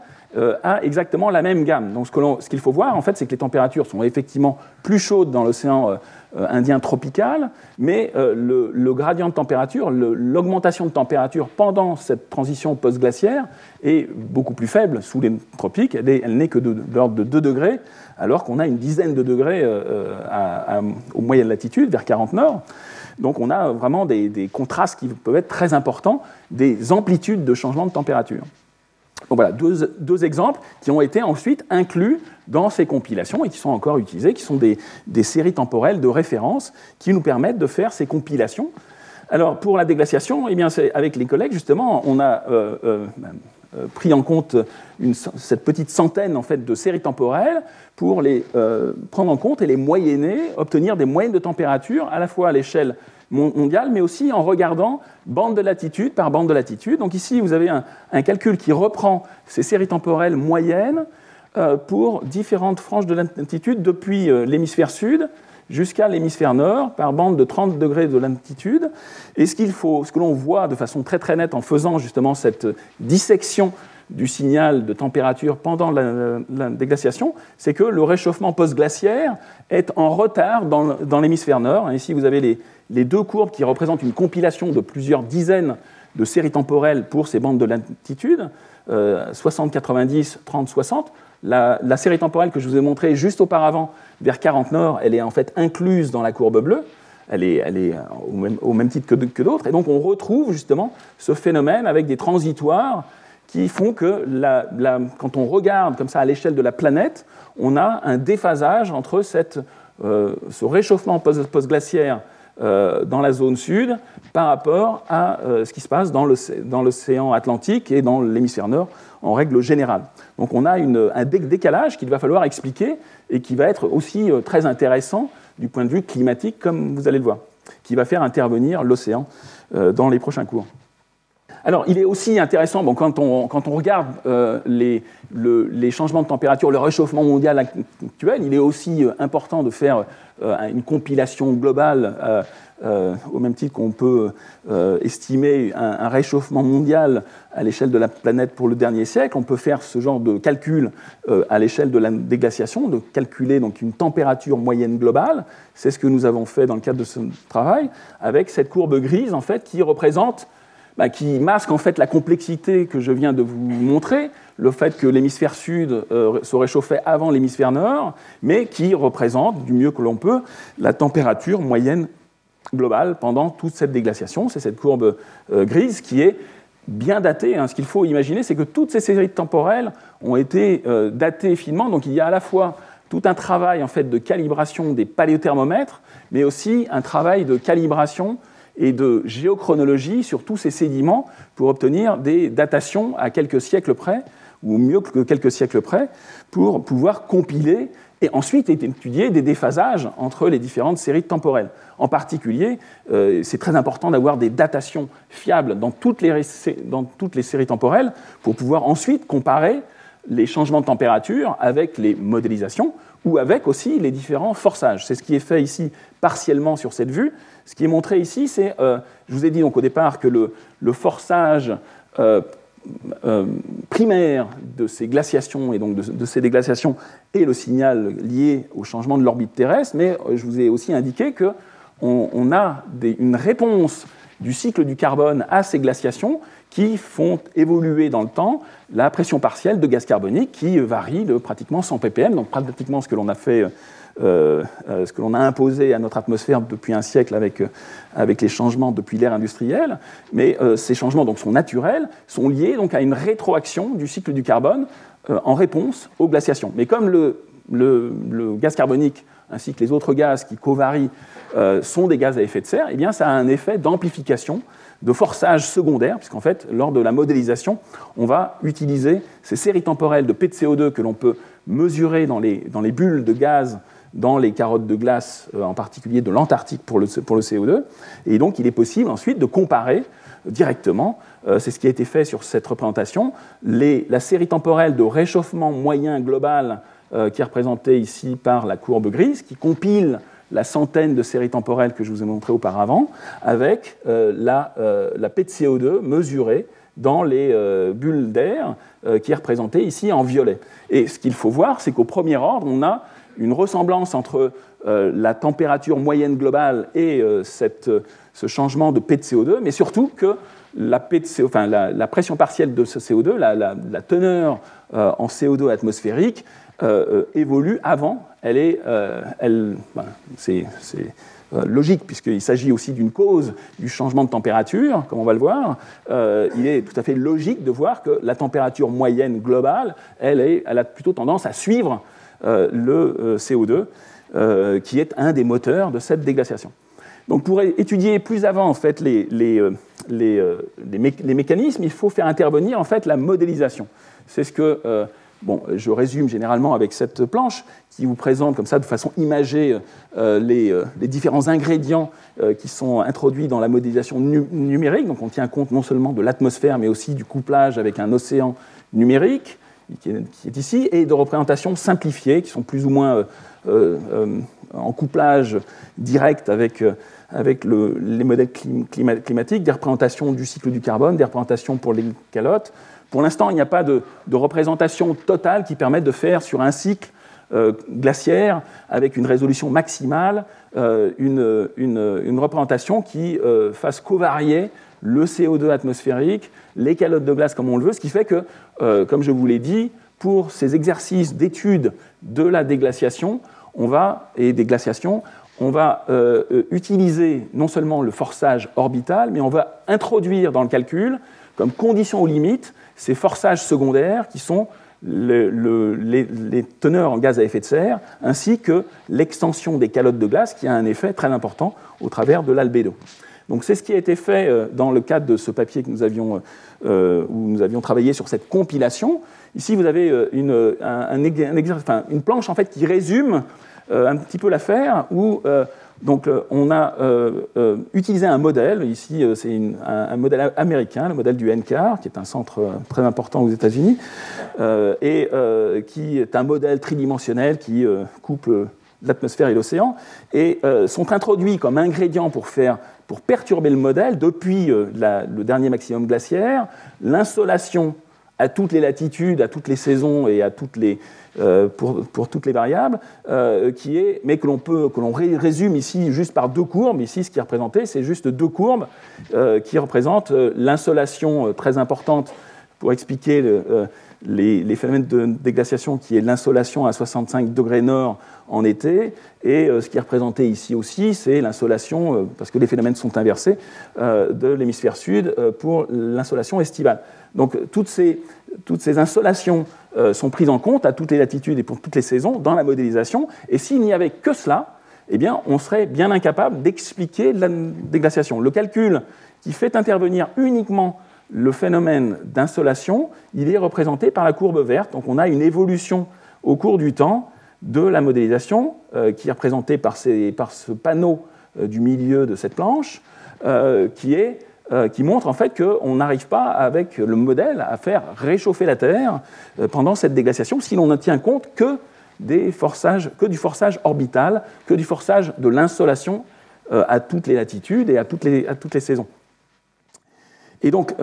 a exactement la même gamme. Donc ce qu'il faut voir, en fait, c'est que les températures sont effectivement plus chaudes dans l'océan euh, indien tropical, mais euh, le, gradient de température, l'augmentation de température pendant cette transition post-glaciaire est beaucoup plus faible sous les tropiques. Elle n'est que de, l'ordre de 2 degrés, alors qu'on a une dizaine de degrés euh, à, aux moyennes vers 40 nord. Donc on a vraiment des contrastes qui peuvent être très importants, des amplitudes de changement de température voilà, deux, exemples qui ont été ensuite inclus dans ces compilations et qui sont encore utilisés, qui sont des, séries temporelles de référence qui nous permettent de faire ces compilations. Alors pour la déglaciation, eh bien, avec les collègues, justement, on a euh, euh, euh, pris en compte cette petite centaine en fait, de séries temporelles pour les prendre en compte et les moyenner, obtenir des moyennes de température à la fois à l'échelle mondiale, mais aussi en regardant bande de latitude par bande de latitude. Donc ici, vous avez un, calcul qui reprend ces séries temporelles moyennes euh, pour différentes franges de latitude depuis euh, l'hémisphère sud jusqu'à l'hémisphère nord par bande de 30 degrés de latitude. Et ce faut, ce que l'on voit de façon très très nette en faisant justement cette dissection du signal de température pendant la, déglaciation, c'est que le réchauffement post-glaciaire est en retard dans, l'hémisphère nord. Ici, vous avez les, les deux courbes qui représentent une compilation de plusieurs dizaines de séries temporelles pour ces bandes de latitude, 60, 90, 30, 60. La, série temporelle que je vous ai montrée juste auparavant, vers 40 nord, elle est en fait incluse dans la courbe bleue. Elle est, elle est au, même, titre que, d'autres. Et donc on retrouve justement ce phénomène avec des transitoires qui font que quand on regarde comme ça à l'échelle de la planète, on a un déphasage entre euh, ce réchauffement post-glaciaire euh, dans la zone sud par rapport à euh, ce qui se passe dans l'océan Atlantique et dans l'hémisphère nord en règle générale. Donc on a un décalage qu'il va falloir expliquer et qui va être aussi très intéressant du point de vue climatique, comme vous allez le voir, qui va faire intervenir l'océan dans les prochains cours. Alors, il est aussi intéressant, bon, quand, on, quand, on, regarde les, les, changements de température, le réchauffement mondial actuel, il est aussi important de faire euh, une compilation globale, euh, euh, au même titre qu'on peut estimer un, réchauffement mondial à l'échelle de la planète pour le dernier siècle. On peut faire ce genre de calcul à l'échelle de la déglaciation, de calculer donc une température moyenne globale. C'est ce que nous avons fait dans le cadre de ce travail, avec cette courbe grise en fait qui représente bah, qui masque en fait la complexité que je viens de vous montrer, le fait que l'hémisphère sud euh, se réchauffait avant l'hémisphère nord, mais qui représente, du mieux que l'on peut, la température moyenne globale pendant toute cette déglaciation. C'est cette courbe euh, grise qui est bien datée. Hein. Ce qu'il faut imaginer, c'est que toutes ces séries temporelles ont été euh, datées finement. Donc il y a à la fois tout un travail en fait de calibration des paléothermomètres, mais aussi un travail de calibration et de géochronologie sur tous ces sédiments pour obtenir des datations à quelques siècles près, ou mieux que quelques siècles près, pour pouvoir compiler et ensuite étudier des déphasages entre les différentes séries temporelles. En particulier, euh, c'est très important d'avoir des datations fiables dans toutes, les, dans toutes les séries temporelles pour pouvoir ensuite comparer les changements de température avec les modélisations ou avec aussi les différents forçages. C'est ce qui est fait ici partiellement sur cette vue, ce qui est montré ici, c'est, euh, je vous ai dit donc au départ que le, forçage euh, euh, primaire de ces glaciations et donc de, ces déglaciations est le signal lié au changement de l'orbite terrestre, mais je vous ai aussi indiqué qu'on on a une réponse du cycle du carbone à ces glaciations qui font évoluer dans le temps la pression partielle de gaz carbonique qui varie de pratiquement 100 ppm, donc pratiquement ce que l'on a fait. Euh, euh, ce que l'on a imposé à notre atmosphère depuis un siècle avec, euh, avec les changements depuis l'ère industrielle, mais ces changements donc, sont naturels, sont liés donc, à une rétroaction du cycle du carbone en réponse aux glaciations. Mais comme le, gaz carbonique ainsi que les autres gaz qui covarient sont des gaz à effet de serre, eh bien, ça a un effet d'amplification de forçage secondaire, puisqu'en fait, lors de la modélisation, on va utiliser ces séries temporelles de P de CO2 que l'on peut mesurer dans les, dans les bulles de gaz dans les carottes de glace, euh, en particulier de l'Antarctique pour le, pour le CO2. Et donc, il est possible ensuite de comparer directement, euh, c'est ce qui a été fait sur cette représentation, la série temporelle de réchauffement moyen global euh, qui est représentée ici par la courbe grise, qui compile la centaine de séries temporelles que je vous ai montrées auparavant, avec la, la, P de CO2 mesurée dans les bulles d'air, qui est représentée ici en violet. Et ce qu'il faut voir, c'est qu'au premier ordre, on a une ressemblance entre euh, la température moyenne globale et euh, cette, ce changement de P de CO2, mais surtout que la, la, pression partielle de ce CO2, la, teneur euh, en CO2 atmosphérique, évolue avant. Elle est, elle, ben, c'est, logique, puisqu'il s'agit aussi d'une cause du changement de température, comme on va le voir, il est tout à fait logique de voir que la température moyenne globale, elle, est, elle a plutôt tendance à suivre euh, le euh, CO2, euh, qui est un des moteurs de cette déglaciation. Donc pour étudier plus avant en fait, les, les, les, les, mécanismes, il faut faire intervenir en fait, la modélisation. C'est ce que bon, je résume généralement avec cette planche qui vous présente comme ça de façon imagée les, différents ingrédients qui sont introduits dans la modélisation numérique. Donc on tient compte non seulement de l'atmosphère mais aussi du couplage avec un océan numérique qui est, ici, et de représentations simplifiées, qui sont plus ou moins euh, euh, en couplage direct avec, euh, avec les modèles climatiques, des représentations du cycle du carbone, des représentations pour les calottes. Pour l'instant, il n'y a pas de, représentation totale qui permette de faire sur un cycle glaciaire avec une résolution maximale, une, une, représentation qui fasse covarier le CO2 atmosphérique, les calottes de glace comme on le veut, ce qui fait que, euh, comme je vous l'ai dit, pour ces exercices d'étude de la déglaciation on va, et des glaciations, on va euh, euh, utiliser non seulement le forçage orbital, mais on va introduire dans le calcul, comme condition aux limites, ces forçages secondaires qui sont les, teneurs en gaz à effet de serre, ainsi que l'extension des calottes de glace, qui a un effet très important au travers de l'albédo. Donc c'est ce qui a été fait euh, dans le cadre de ce papier que nous avions, euh, euh, où nous avions travaillé sur cette compilation. Ici, vous avez une, une planche en fait, qui résume un petit peu l'affaire, où donc, on a utilisé un modèle, ici c'est un, modèle américain, le modèle du NCAR, qui est un centre très important aux États-Unis, et qui est un modèle tridimensionnel qui couple l'atmosphère et l'océan, et sont introduits comme ingrédients pour faire pour perturber le modèle depuis euh, le dernier maximum glaciaire, l'insolation à toutes les latitudes, à toutes les saisons et à toutes les, euh, pour, toutes les variables, euh, qui est, mais que l'on peut, que l'on résume ici juste par deux courbes. Ici, ce qui est représenté, c'est juste deux courbes qui représentent l'insolation très importante pour expliquer les, phénomènes de déglaciation, qui est l'insolation à 65 degrés nord en été, et euh, ce qui est représenté ici aussi, c'est l'insolation, euh, parce que les phénomènes sont inversés, euh, de l'hémisphère sud pour l'insolation estivale. Donc toutes ces, insolations sont prises en compte à toutes les latitudes et pour toutes les saisons dans la modélisation, et s'il n'y avait que cela, eh bien, on serait bien incapable d'expliquer la déglaciation. Le calcul qui fait intervenir uniquement le phénomène d'insolation, il est représenté par la courbe verte. Donc on a une évolution au cours du temps de la modélisation euh, qui est représentée par, ce panneau euh, du milieu de cette planche, euh, qui, qui, montre en fait qu'on n'arrive pas avec le modèle à faire réchauffer la Terre pendant cette déglaciation si l'on ne tient compte que, des forçages, que du forçage orbital, que du forçage de l'insolation à toutes les latitudes et à toutes les, à toutes les saisons. Et donc,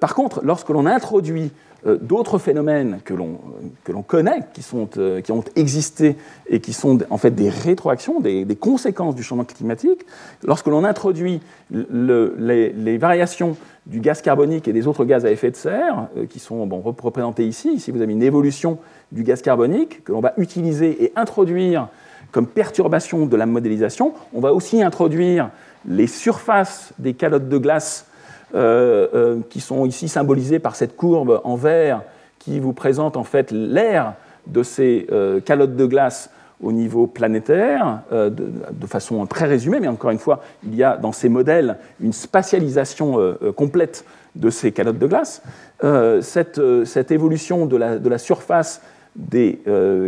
par contre, lorsque l'on introduit d'autres phénomènes que l'on connaît, qui, sont, qui ont existé et qui sont en fait des rétroactions, des, conséquences du changement climatique, lorsque l'on introduit les, variations du gaz carbonique et des autres gaz à effet de serre, qui sont représentés ici, ici vous avez une évolution du gaz carbonique que l'on va utiliser et introduire comme perturbation de la modélisation, on va aussi introduire les surfaces des calottes de glace euh, euh, qui sont ici symbolisées par cette courbe en vert qui vous présente en fait l'air de ces euh, calottes de glace au niveau planétaire, de, façon très résumée, mais encore une fois, il y a dans ces modèles une spatialisation complète de ces calottes de glace. Cette, évolution de la surface des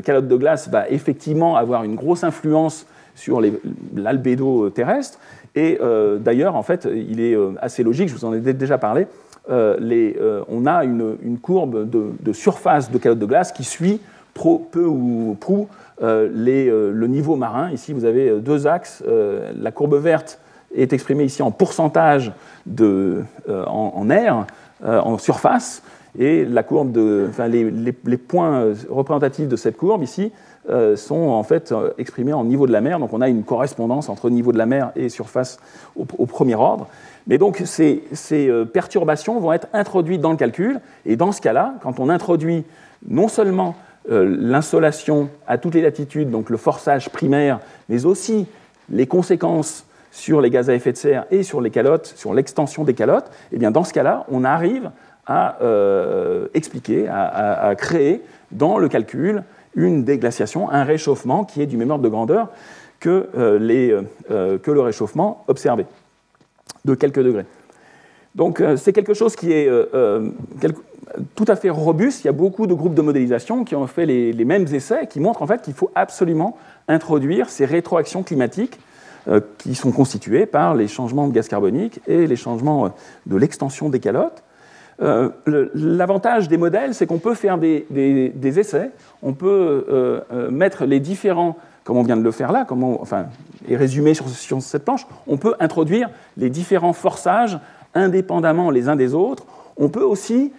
calottes de glace va effectivement avoir une grosse influence sur l'albédo terrestre. Et euh, d'ailleurs, en fait, il est euh, assez logique, je vous en ai déjà parlé, euh, on a une, courbe de, surface de calotte de glace qui suit peu ou prou le niveau marin. Ici, vous avez deux axes. la courbe verte est exprimée ici en pourcentage en, air, en surface, et la courbe de, les, points représentatifs de cette courbe ici euh, sont en fait euh, exprimés en niveau de la mer. Donc on a une correspondance entre niveau de la mer et surface au, premier ordre. Mais donc ces, euh, perturbations vont être introduites dans le calcul. Et dans ce cas-là, quand on introduit non seulement l'insolation à toutes les latitudes, donc le forçage primaire, mais aussi les conséquences sur les gaz à effet de serre et sur les calottes, sur l'extension des calottes, eh bien dans ce cas-là, on arrive à expliquer, à, créer dans le calcul une déglaciation, un réchauffement qui est du même ordre de grandeur que, euh, euh, euh, le réchauffement observé, de quelques degrés. Donc c'est quelque chose qui est tout à fait robuste. Il y a beaucoup de groupes de modélisation qui ont fait les, les mêmes essais, qui montrent en fait qu'il faut absolument introduire ces rétroactions climatiques qui sont constituées par les changements de gaz carbonique et les changements de l'extension des calottes euh, l'avantage des modèles, c'est qu'on peut faire des, essais, on peut euh, euh, mettre les différents, comme on vient de le faire là, enfin, et résumer sur, cette planche, on peut introduire les différents forçages indépendamment les uns des autres. On peut aussi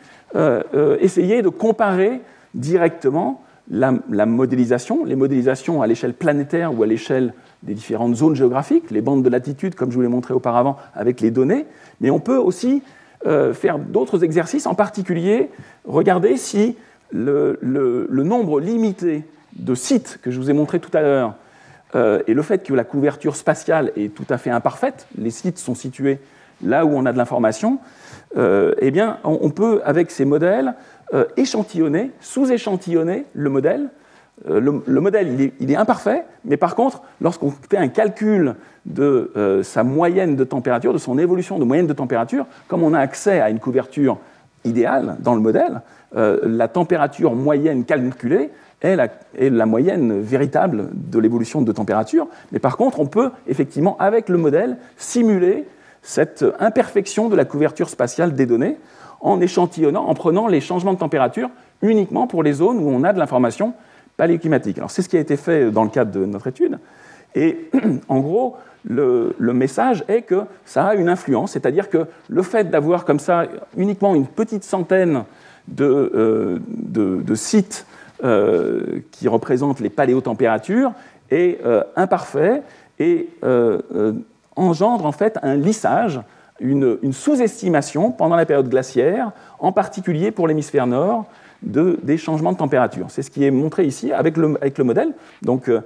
essayer de comparer directement la, la, modélisation, les modélisations à l'échelle planétaire ou à l'échelle des différentes zones géographiques, les bandes de latitude, comme je vous l'ai montré auparavant, avec les données, mais on peut aussi euh, faire d'autres exercices, en particulier regarder si le, nombre limité de sites que je vous ai montré tout à l'heure euh, et le fait que la couverture spatiale est tout à fait imparfaite, les sites sont situés là où on a de l'information, euh, eh bien, on, peut, avec ces modèles, échantillonner, sous-échantillonner le modèle euh, le, modèle, il est, imparfait, mais par contre, lorsqu'on fait un calcul de euh, sa moyenne de température, de son évolution de moyenne de température, comme on a accès à une couverture idéale dans le modèle, euh, la température moyenne calculée est la, moyenne véritable de l'évolution de température. Mais par contre, on peut effectivement, avec le modèle, simuler cette imperfection de la couverture spatiale des données en échantillonnant, en prenant les changements de température uniquement pour les zones où on a de l'information paléoclimatique. Alors c'est ce qui a été fait dans le cadre de notre étude. Et en gros, le, message est que ça a une influence, c'est-à-dire que le fait d'avoir comme ça uniquement une petite centaine de, euh, sites euh, qui représentent les paléotempératures est euh, imparfait et engendre en fait un lissage, une, une sous-estimation pendant la période glaciaire, en particulier pour l'hémisphère nord, des changements de température. C'est ce qui est montré ici avec le, modèle. Donc, euh,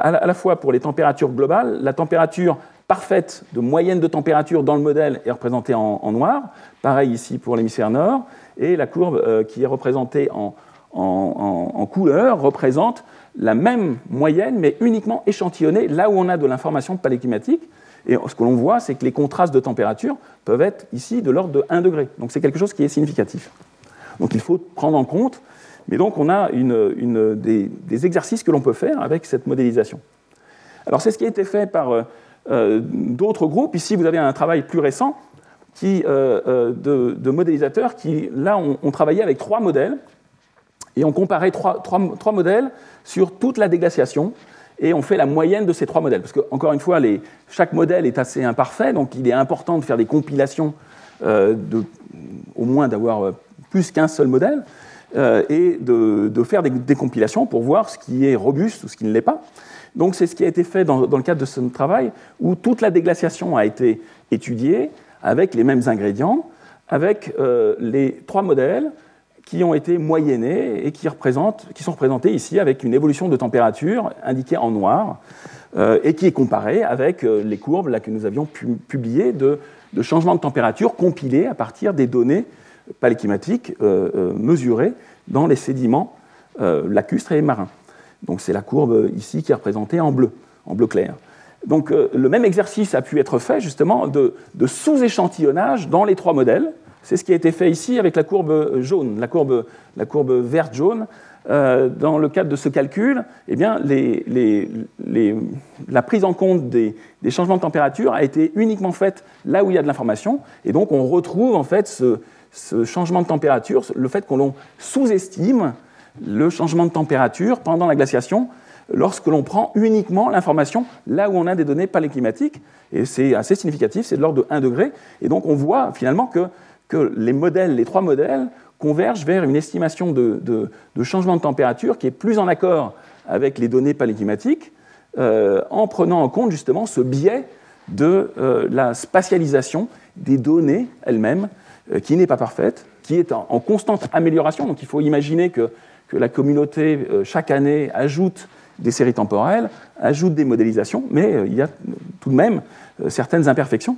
à, la, fois pour les températures globales, la température parfaite de moyenne de température dans le modèle est représentée en, noir. Pareil ici pour l'hémisphère nord. Et la courbe euh, qui est représentée en, couleur représente la même moyenne, mais uniquement échantillonnée là où on a de l'information paléclimatique. Et ce que l'on voit, c'est que les contrastes de température peuvent être ici de l'ordre de 1 degré. Donc c'est quelque chose qui est significatif. Donc il faut prendre en compte. Mais donc on a des, exercices que l'on peut faire avec cette modélisation. Alors c'est ce qui a été fait par euh, euh, d'autres groupes. Ici vous avez un travail plus récent qui, euh, de, modélisateurs qui, là, ont, travaillé avec trois modèles et ont comparé trois, modèles sur toute la déglaciation et on fait la moyenne de ces trois modèles. Parce que, encore une fois, chaque modèle est assez imparfait, donc il est important de faire des compilations, de, au moins d'avoir plus qu'un seul modèle, et de, faire des, compilations pour voir ce qui est robuste ou ce qui ne l'est pas. Donc c'est ce qui a été fait dans, le cadre de ce travail, où toute la déglaciation a été étudiée avec les mêmes ingrédients, avec les trois modèles qui ont été moyennés et qui, sont représentés ici avec une évolution de température indiquée en noir. Euh, et qui est comparé avec euh, les courbes là, que nous avions publiées de, de changement de température compilées à partir des données paléclimatiques euh, mesurées dans les sédiments lacustres et marins. Donc c'est la courbe ici qui est représentée en bleu, en bleu clair. Donc le même exercice a pu être fait justement de, sous-échantillonnage dans les trois modèles. C'est ce qui a été fait ici avec la courbe jaune, la courbe, la courbe verte-jaune, euh, dans le cadre de ce calcul, eh bien, la prise en compte des, changements de température a été uniquement faite là où il y a de l'information, et donc on retrouve en fait ce, changement de température, le fait qu'on sous-estime le changement de température pendant la glaciation lorsque l'on prend uniquement l'information là où on a des données paléclimatiques, et c'est assez significatif, c'est de l'ordre de 1 degré, et donc on voit finalement que, que les modèles, les trois modèles, converge vers une estimation de, changement de température qui est plus en accord avec les données paléclimatiques, euh, en prenant en compte justement ce biais de euh, la spatialisation des données elles-mêmes, qui n'est pas parfaite, qui est en, constante amélioration. Donc il faut imaginer que, que la communauté, chaque année, ajoute des séries temporelles, ajoute des modélisations, mais il y a tout de même certaines imperfections.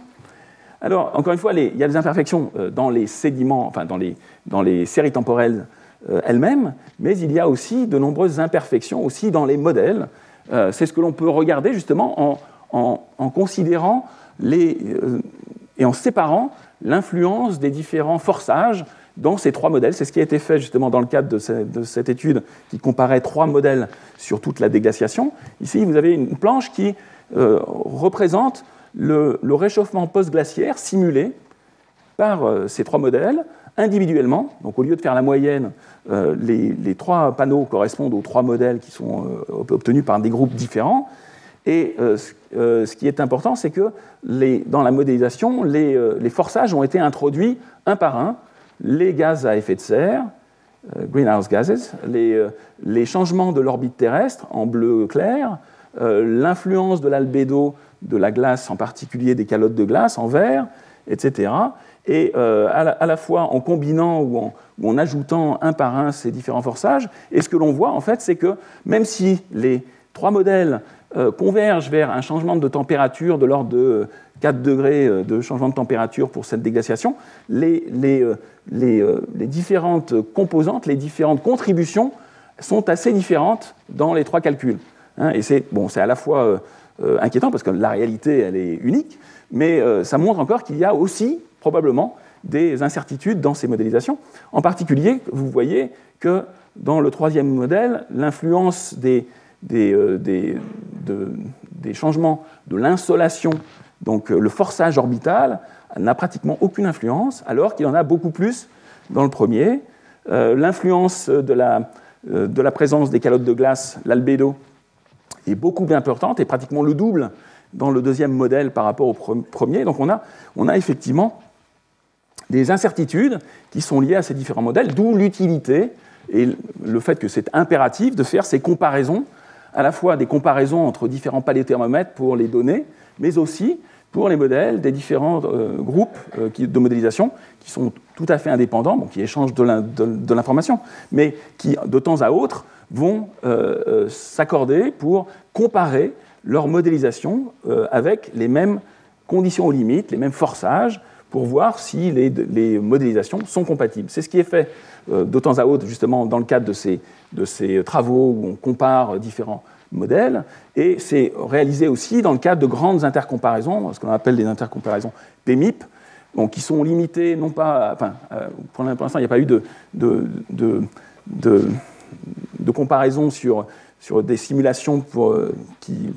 Alors, encore une fois, il y a des imperfections euh, dans les sédiments, enfin dans les, séries temporelles euh, elles-mêmes, mais il y a aussi de nombreuses imperfections aussi dans les modèles. Euh, c'est ce que l'on peut regarder justement en, considérant et en séparant l'influence des différents forçages dans ces trois modèles. C'est ce qui a été fait justement dans le cadre de, cette étude qui comparait trois modèles sur toute la déglaciation. Ici, vous avez une planche qui représente le, réchauffement post-glaciaire simulé par euh, ces trois modèles individuellement. Donc au lieu de faire la moyenne, euh, les, trois panneaux correspondent aux trois modèles qui sont euh, obtenus par des groupes différents. Et ce qui est important, c'est que dans la modélisation, les, forçages ont été introduits un par un. Les gaz à effet de serre, greenhouse gases, les changements de l'orbite terrestre en bleu clair, l'influence de l'albédo de la glace, en particulier des calottes de glace en verre, etc. Et euh, à, la, fois en combinant ou en, ajoutant un par un ces différents forçages. Et ce que l'on voit, en fait, c'est que même si les trois modèles euh, convergent vers un changement de température de l'ordre de 4 degrés euh, de changement de température pour cette déglaciation, les, différentes composantes, les différentes contributions sont assez différentes dans les trois calculs. Hein. et c'est bon, à la fois euh, inquiétant parce que la réalité, elle est unique, mais euh, ça montre encore qu'il y a aussi probablement des incertitudes dans ces modélisations. En particulier, vous voyez que dans le troisième modèle, l'influence euh, des, changements de l'insolation, donc le forçage orbital, n'a pratiquement aucune influence, alors qu'il en a beaucoup plus dans le premier. l'influence de la, de la présence des calottes de glace, l'albédo, est beaucoup plus importante et pratiquement le double dans le deuxième modèle par rapport au premier. Donc on a, on a effectivement des incertitudes qui sont liées à ces différents modèles, d'où l'utilité et le fait que c'est impératif de faire ces comparaisons, à la fois des comparaisons entre différents paléothermomètres pour les données, mais aussi pour les modèles des différents euh, groupes euh, de modélisation qui sont tout à fait indépendants, qui échangent de l'information, mais qui, de temps à autre, vont euh, s'accorder pour comparer leur modélisation avec les mêmes conditions aux limites, les mêmes forçages, pour voir si les, modélisations sont compatibles. C'est ce qui est fait de temps à autre, justement, dans le cadre de ces, de ces travaux où on compare différents modèles, et c'est réalisé aussi dans le cadre de grandes intercomparaisons, ce qu'on appelle des intercomparaisons PMIP, qui sont limitées, non pas, enfin, pour l'instant, il n'y a pas eu de, de, de de comparaison sur, sur des simulations pour, euh, qui,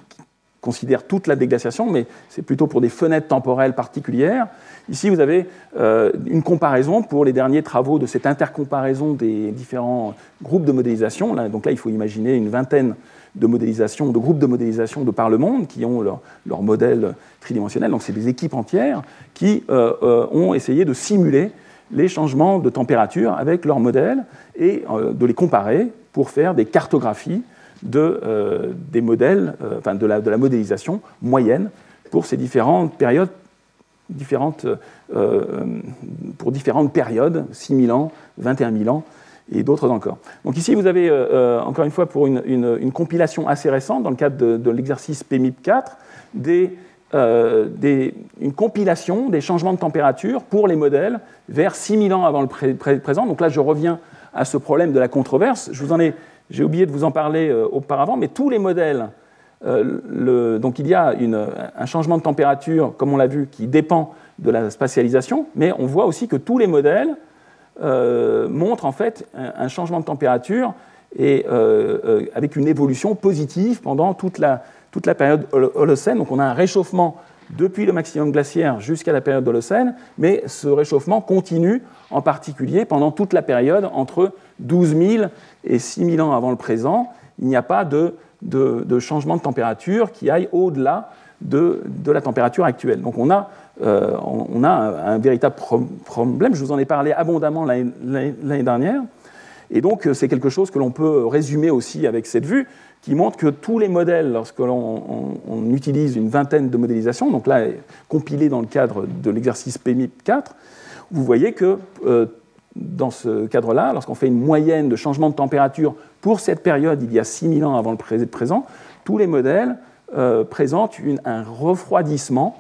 considèrent toute la déglaciation, mais c'est plutôt pour des fenêtres temporelles particulières. Ici, vous avez euh, une comparaison pour les derniers travaux de cette intercomparaison des différents groupes de modélisation. donc là, il faut imaginer une vingtaine de modélisations, de groupes de modélisation de par le monde qui ont leur, leur modèle tridimensionnel. Donc c'est des équipes entières qui euh, ont essayé de simuler les changements de température avec leurs modèles et de les comparer pour faire des cartographies de, des modèles, enfin de la, de la modélisation moyenne pour ces différentes périodes différentes, pour différentes périodes, 6 000 ans, 21 000 ans, et d'autres encore. Donc ici, vous avez, euh, euh, encore une fois, pour une, compilation assez récente, dans le cadre de, l'exercice PMIP 4, euh, des, une compilation des changements de température pour les modèles vers 6000 ans avant le présent. Donc là, je reviens à ce problème de la controverse. Je vous en ai, j'ai oublié de vous en parler auparavant, mais tous les modèles, le, donc il y a un changement de température, comme on l'a vu, qui dépend de la spatialisation, mais on voit aussi que tous les modèles euh, montre en fait un, changement de température et euh, euh, avec une évolution positive pendant toute la, toute la période Holocène. Donc on a un réchauffement depuis le maximum glaciaire jusqu'à la période Holocène, mais ce réchauffement continue en particulier pendant toute la période entre 12 000 et 6 000 ans avant le présent. Il n'y a pas de, de, changement de température qui aille au-delà de, de, la température actuelle. Donc on a euh, on, a un, véritable problème. Je vous en ai parlé abondamment l'année dernière. Et donc, c'est quelque chose que l'on peut résumer aussi avec cette vue, qui montre que tous les modèles, lorsque l'on utilise une vingtaine de modélisations, donc là, compilés dans le cadre de l'exercice PMIP 4, vous voyez que euh, dans ce cadre-là, lorsqu'on fait une moyenne de changement de température pour cette période, il y a 6000 ans avant le présent, tous les modèles euh, présentent un refroidissement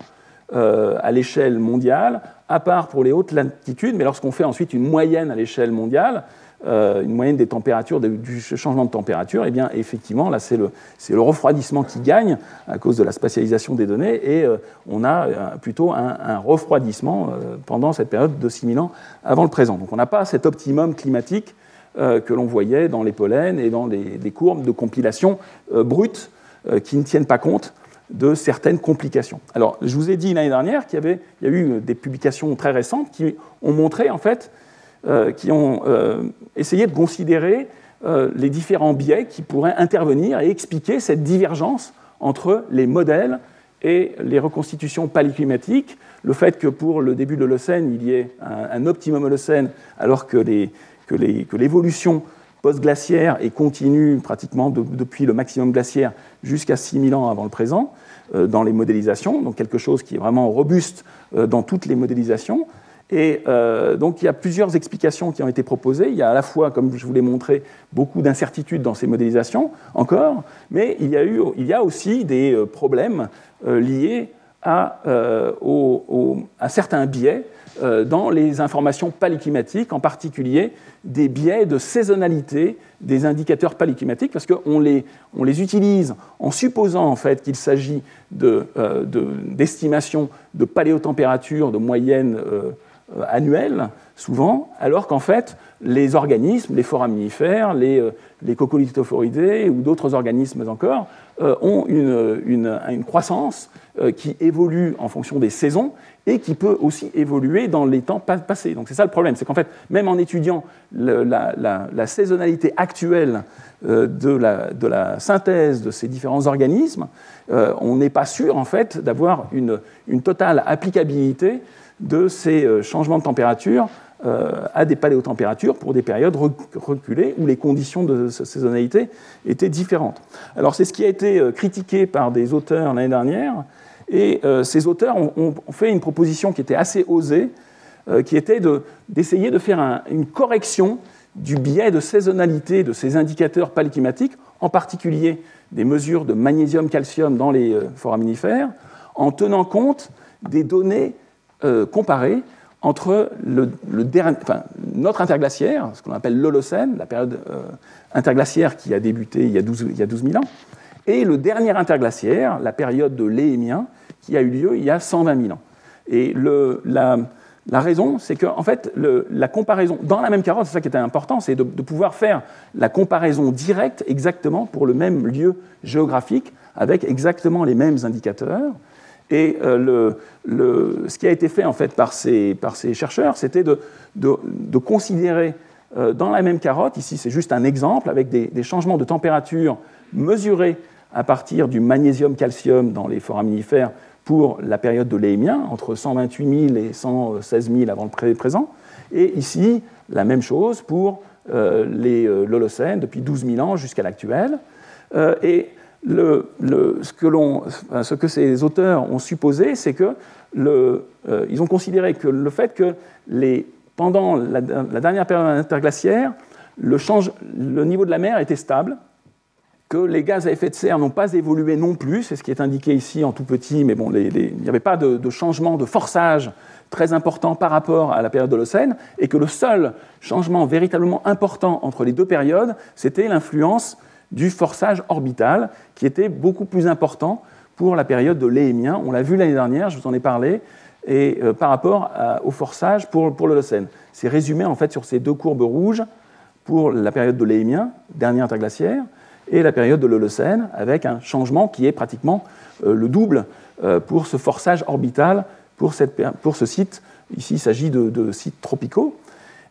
euh, à l'échelle mondiale, à part pour les hautes latitudes, mais lorsqu'on fait ensuite une moyenne à l'échelle mondiale, euh, une moyenne des températures, du changement de température, et eh bien effectivement, là c'est le, le, refroidissement qui gagne à cause de la spatialisation des données, et euh, on a plutôt un, refroidissement pendant cette période de 6000 ans avant le présent. Donc on n'a pas cet optimum climatique que l'on voyait dans les pollens et dans les, les courbes de compilation brutes qui ne tiennent pas compte de certaines complications. Alors, je vous ai dit l'année dernière qu'il y, avait, y a eu des publications très récentes qui ont montré, en fait, euh, qui ont euh, essayé de considérer euh, les différents biais qui pourraient intervenir et expliquer cette divergence entre les modèles et les reconstitutions paléclimatiques, le fait que pour le début de l'Holocène, il y ait un, optimum Holocène, alors que l'évolution post-glaciaire et continue pratiquement depuis le maximum glaciaire jusqu'à 6000 ans avant le présent euh, dans les modélisations, donc quelque chose qui est vraiment robuste euh, dans toutes les modélisations. Et euh, donc il y a plusieurs explications qui ont été proposées. Il y a à la fois, comme je vous l'ai montré, beaucoup d'incertitudes dans ces modélisations encore, mais il y a, eu, il y a aussi des problèmes liés à, certains biais euh, dans les informations paléclimatiques, en particulier des biais de saisonnalité des indicateurs paléclimatiques, parce qu'on les, on les utilise en supposant en fait qu'il s'agit euh, d'estimations de, de, paléotempérature de moyenne euh, annuelle, souvent, alors qu'en fait, les organismes, les foraminifères, les, les coccolithophoridés ou d'autres organismes encore, ont une, une, une croissance qui évolue en fonction des saisons et qui peut aussi évoluer dans les temps passés. Donc c'est ça le problème, c'est qu'en fait, même en étudiant la, saisonnalité actuelle euh, de la, de, la, synthèse de ces différents organismes, euh, on n'est pas sûr en fait d'avoir une, une, totale applicabilité de ces euh, changements de température à des paléotempératures pour des périodes reculées où les conditions de saisonnalité étaient différentes. Alors c'est ce qui a été critiqué par des auteurs l'année dernière, et euh, ces auteurs ont, fait une proposition qui était assez osée, euh, qui était d'essayer de, faire une correction du biais de saisonnalité de ces indicateurs paléclimatiques, en particulier des mesures de magnésium-calcium dans les euh, foraminifères, en tenant compte des données comparées entre le, notre interglaciaire, ce qu'on appelle l'Holocène, la période interglaciaire qui a débuté il y a, 12, il y a 12 000 ans, et le dernier interglaciaire, la période de l'Éhémien, qui a eu lieu il y a 120 000 ans. Et la, raison, c'est que en fait, la comparaison, dans la même carotte, c'est ça qui était important, c'est de, pouvoir faire la comparaison directe exactement pour le même lieu géographique, avec exactement les mêmes indicateurs. Et euh, ce qui a été fait en fait par ces, par ces chercheurs, c'était de, de, considérer euh, dans la même carotte, ici c'est juste un exemple, avec des, des changements de température mesurés à partir du magnésium-calcium dans les foraminifères pour la période de l'Éhémien, entre 128 000 et 116 000 avant le présent, Et ici, la même chose pour l'Holocène depuis 12 000 ans jusqu'à l'actuel. et ce, que ce, que ces auteurs ont supposé, c'est que ils ont considéré que le fait que pendant la, dernière période interglaciaire, le, niveau de la mer était stable, que les gaz à effet de serre n'ont pas évolué non plus, c'est ce qui est indiqué ici en tout petit, mais bon, il n'y avait pas de, changement de forçage très important par rapport à la période de l'Holocène, et que le seul changement véritablement important entre les deux périodes, c'était l'influence du forçage orbital, qui était beaucoup plus important pour la période de l'Éhémien. On l'a vu l'année dernière, je vous en ai parlé, et euh, par rapport au forçage pour, pour l'Holocène. C'est résumé en fait sur ces deux courbes rouges pour la période de l'Éhémien, dernière interglaciaire, et la période de l'Holocène, avec un changement qui est pratiquement euh, le double euh, pour ce forçage orbital pour, cette, pour ce site. Ici, il s'agit de, sites tropicaux.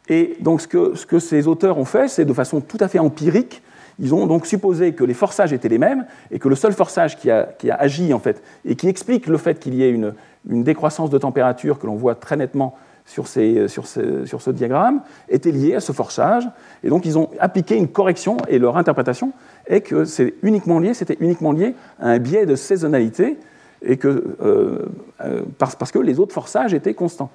Et donc, ce que, ce que ces auteurs ont fait, c'est de façon tout à fait empirique, ils ont donc supposé que les forçages étaient les mêmes et que le seul forçage qui a, qui a agi, en fait, et qui explique le fait qu'il y ait une, une décroissance de température que l'on voit très nettement sur, ces, sur, sur, ce diagramme était lié à ce forçage. Et donc, ils ont appliqué une correction, et leur interprétation est que c'est uniquement lié, c'était uniquement lié à un biais de saisonnalité, et que, euh, euh, parce, parce, que les autres forçages étaient constants.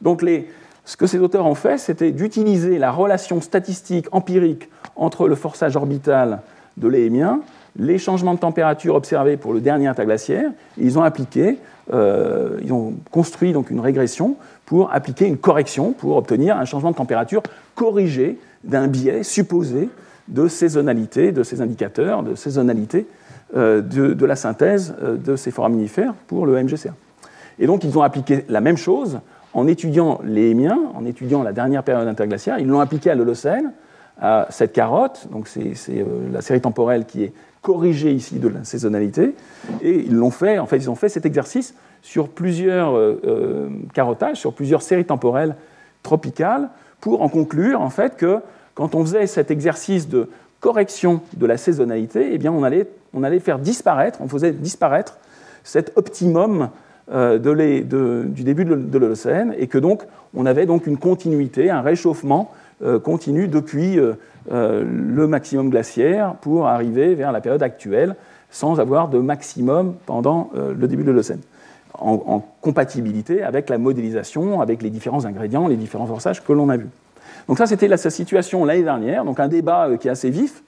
Donc, les, ce que ces auteurs ont fait, c'était d'utiliser la relation statistique empirique entre le forçage orbital de l'éhémien, les changements de température observés pour le dernier interglaciaire, et ils ont appliqué, euh, ils ont construit donc une régression pour appliquer une correction pour obtenir un changement de température corrigé d'un biais supposé de saisonnalité de ces indicateurs, de saisonnalité euh, de, la synthèse euh, de ces foraminifères pour le MGCA. Et donc ils ont appliqué la même chose en étudiant les Hémiens, en étudiant la dernière période interglaciaire. Ils l'ont appliqué à l'Holocène, à cette carotte, donc c'est euh, la série temporelle qui est corrigée ici de la saisonnalité, et ils l'ont fait, en fait, ils ont fait cet exercice sur plusieurs euh, carottages, sur plusieurs séries temporelles tropicales, pour en conclure en fait que quand on faisait cet exercice de correction de la saisonnalité, eh bien on allait, on allait faire disparaître, on faisait disparaître cet optimum euh, de du début de l'Holocène, et que donc on avait donc une continuité, un réchauffement euh, continu depuis euh, le maximum glaciaire pour arriver vers la période actuelle, sans avoir de maximum pendant le début de l'Holocène en, compatibilité avec la modélisation, avec les différents ingrédients, les différents forçages que l'on a vus. Donc ça, c'était la situation l'année dernière, donc un débat qui est assez vif.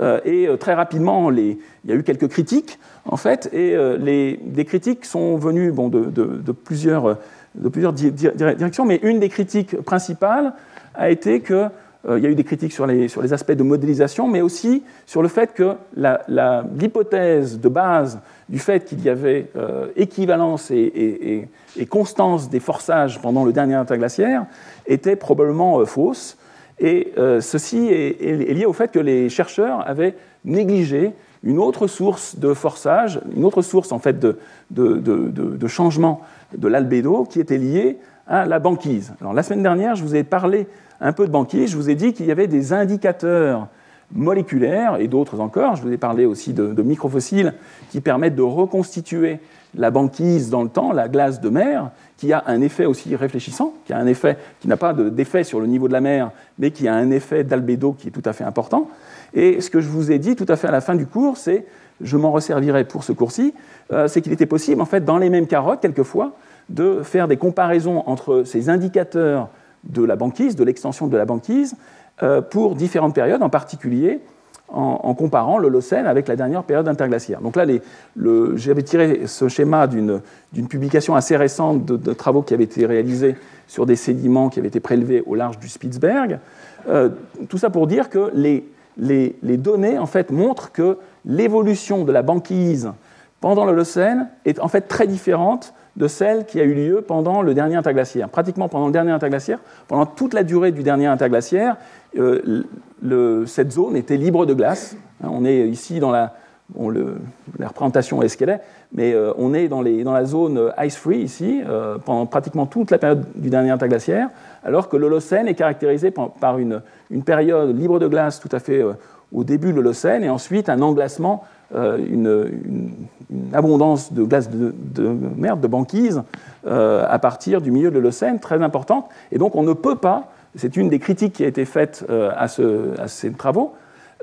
Euh, et euh, très rapidement, il y a eu quelques critiques, en fait, et les, des critiques sont venues de, plusieurs, directions, mais une des critiques principales a été que il y a eu des critiques sur les, les, aspects de modélisation, mais aussi sur le fait que l'hypothèse de base du fait qu'il y avait euh, équivalence et, constance des forçages pendant le dernier interglaciaire était probablement euh, fausse. Et euh, ceci est, lié au fait que les chercheurs avaient négligé une autre source de forçage, une autre source en fait de, changement de l'albédo qui était liée à la banquise. Alors, la semaine dernière, je vous ai parlé un peu de banquise, je vous ai dit qu'il y avait des indicateurs moléculaires et d'autres encore. Je vous ai parlé aussi de, microfossiles qui permettent de reconstituer la banquise dans le temps, la glace de mer, qui a un effet aussi réfléchissant, qui a un effet qui n'a pas d'effet sur le niveau de la mer, mais qui a un effet d'albédo qui est tout à fait important. Et ce que je vous ai dit tout à fait à la fin du cours, c'est, je m'en resservirai pour ce cours-ci, euh, c'est qu'il était possible, en fait, dans les mêmes carottes, quelquefois, de faire des comparaisons entre ces indicateurs de la banquise, de l'extension de la banquise, euh, pour différentes périodes, en particulier en, comparant l'Holocène avec la dernière période interglaciaire. Donc là, j'avais tiré ce schéma d'une publication assez récente de, travaux qui avaient été réalisés sur des sédiments qui avaient été prélevés au large du Spitzberg. Euh, tout ça pour dire que les, les, données en fait, montrent que l'évolution de la banquise pendant l'Holocène est en fait très différente de celle qui a eu lieu pendant le dernier interglaciaire. Pratiquement pendant le dernier interglaciaire, pendant toute la durée du dernier interglaciaire, euh, cette zone était libre de glace. Hein, on est ici dans la, la représentation est ce qu'elle est, mais euh, on est dans, la zone ice-free ici, euh, pendant pratiquement toute la période du dernier interglaciaire, alors que l'Holocène est caractérisé par, une, une, période libre de glace tout à fait au début de l'Holocène, et ensuite un englacement une, abondance de glace de, de merde, de banquise, à partir du milieu de l'Holocène, très importante. Et donc on ne peut pas, c'est une des critiques qui a été faite à, ce, à ces travaux,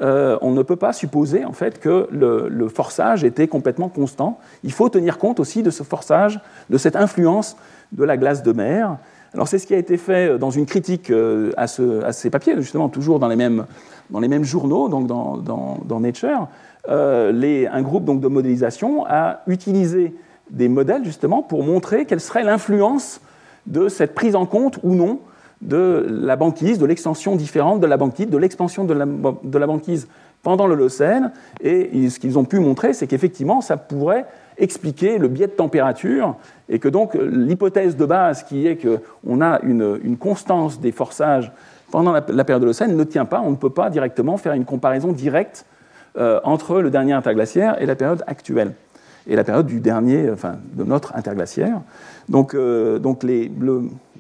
euh, on ne peut pas supposer en fait que le, forçage était complètement constant. Il faut tenir compte aussi de ce forçage, de cette influence de la glace de mer. Alors c'est ce qui a été fait dans une critique euh, à, ces papiers, justement toujours dans les mêmes, journaux, donc dans, Nature. Euh, un groupe donc, de modélisation a utilisé des modèles justement pour montrer quelle serait l'influence de cette prise en compte ou non de la banquise, de l'extension différente de la banquise, de l'expansion de la, banquise pendant l'Holocène. Et ce qu'ils ont pu montrer, c'est qu'effectivement, ça pourrait expliquer le biais de température, et que donc l'hypothèse de base qui est qu'on a une, constance des forçages pendant la, période de l'Holocène ne tient pas. On ne peut pas directement faire une comparaison directe euh, entre le dernier interglaciaire et la période actuelle, et la période du dernier, enfin, de notre interglaciaire. Donc, euh, donc, les,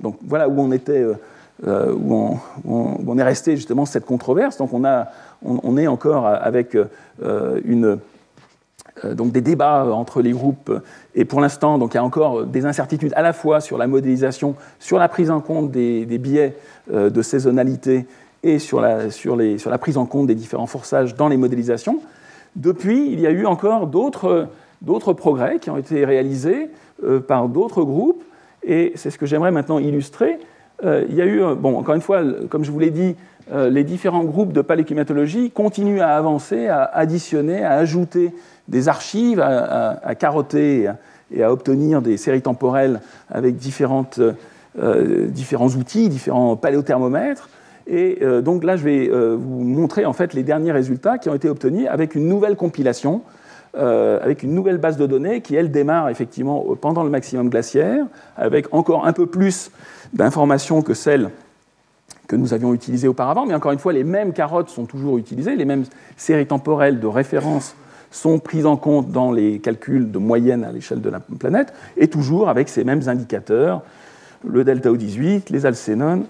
donc voilà où on était. Euh, euh, où on, est resté justement cette controverse. Donc on, a, on, est encore avec euh, une, euh, donc des débats entre les groupes, et pour l'instant, il y a encore des incertitudes à la fois sur la modélisation, sur la prise en compte des, biais de saisonnalité et sur la, sur, les, sur la, prise en compte des différents forçages dans les modélisations. Depuis, il y a eu encore d'autres progrès qui ont été réalisés par d'autres groupes, et c'est ce que j'aimerais maintenant illustrer. Euh, il y a eu, bon, encore une fois, comme je vous l'ai dit, euh, les différents groupes de paléoclimatologie continuent à avancer, à additionner, à ajouter des archives, à, carotter et à, obtenir des séries temporelles avec différentes, euh, différents outils, différents paléothermomètres. Et donc là, je vais vous montrer en fait les derniers résultats qui ont été obtenus avec une nouvelle compilation, avec une nouvelle base de données qui, elle, démarre effectivement pendant le maximum glaciaire, avec encore un peu plus d'informations que celles que nous avions utilisées auparavant, mais encore une fois, les mêmes carottes sont toujours utilisées, les mêmes séries temporelles de référence sont prises en compte dans les calculs de moyenne à l'échelle de la planète, et toujours avec ces mêmes indicateurs, le delta O18, les alcénones,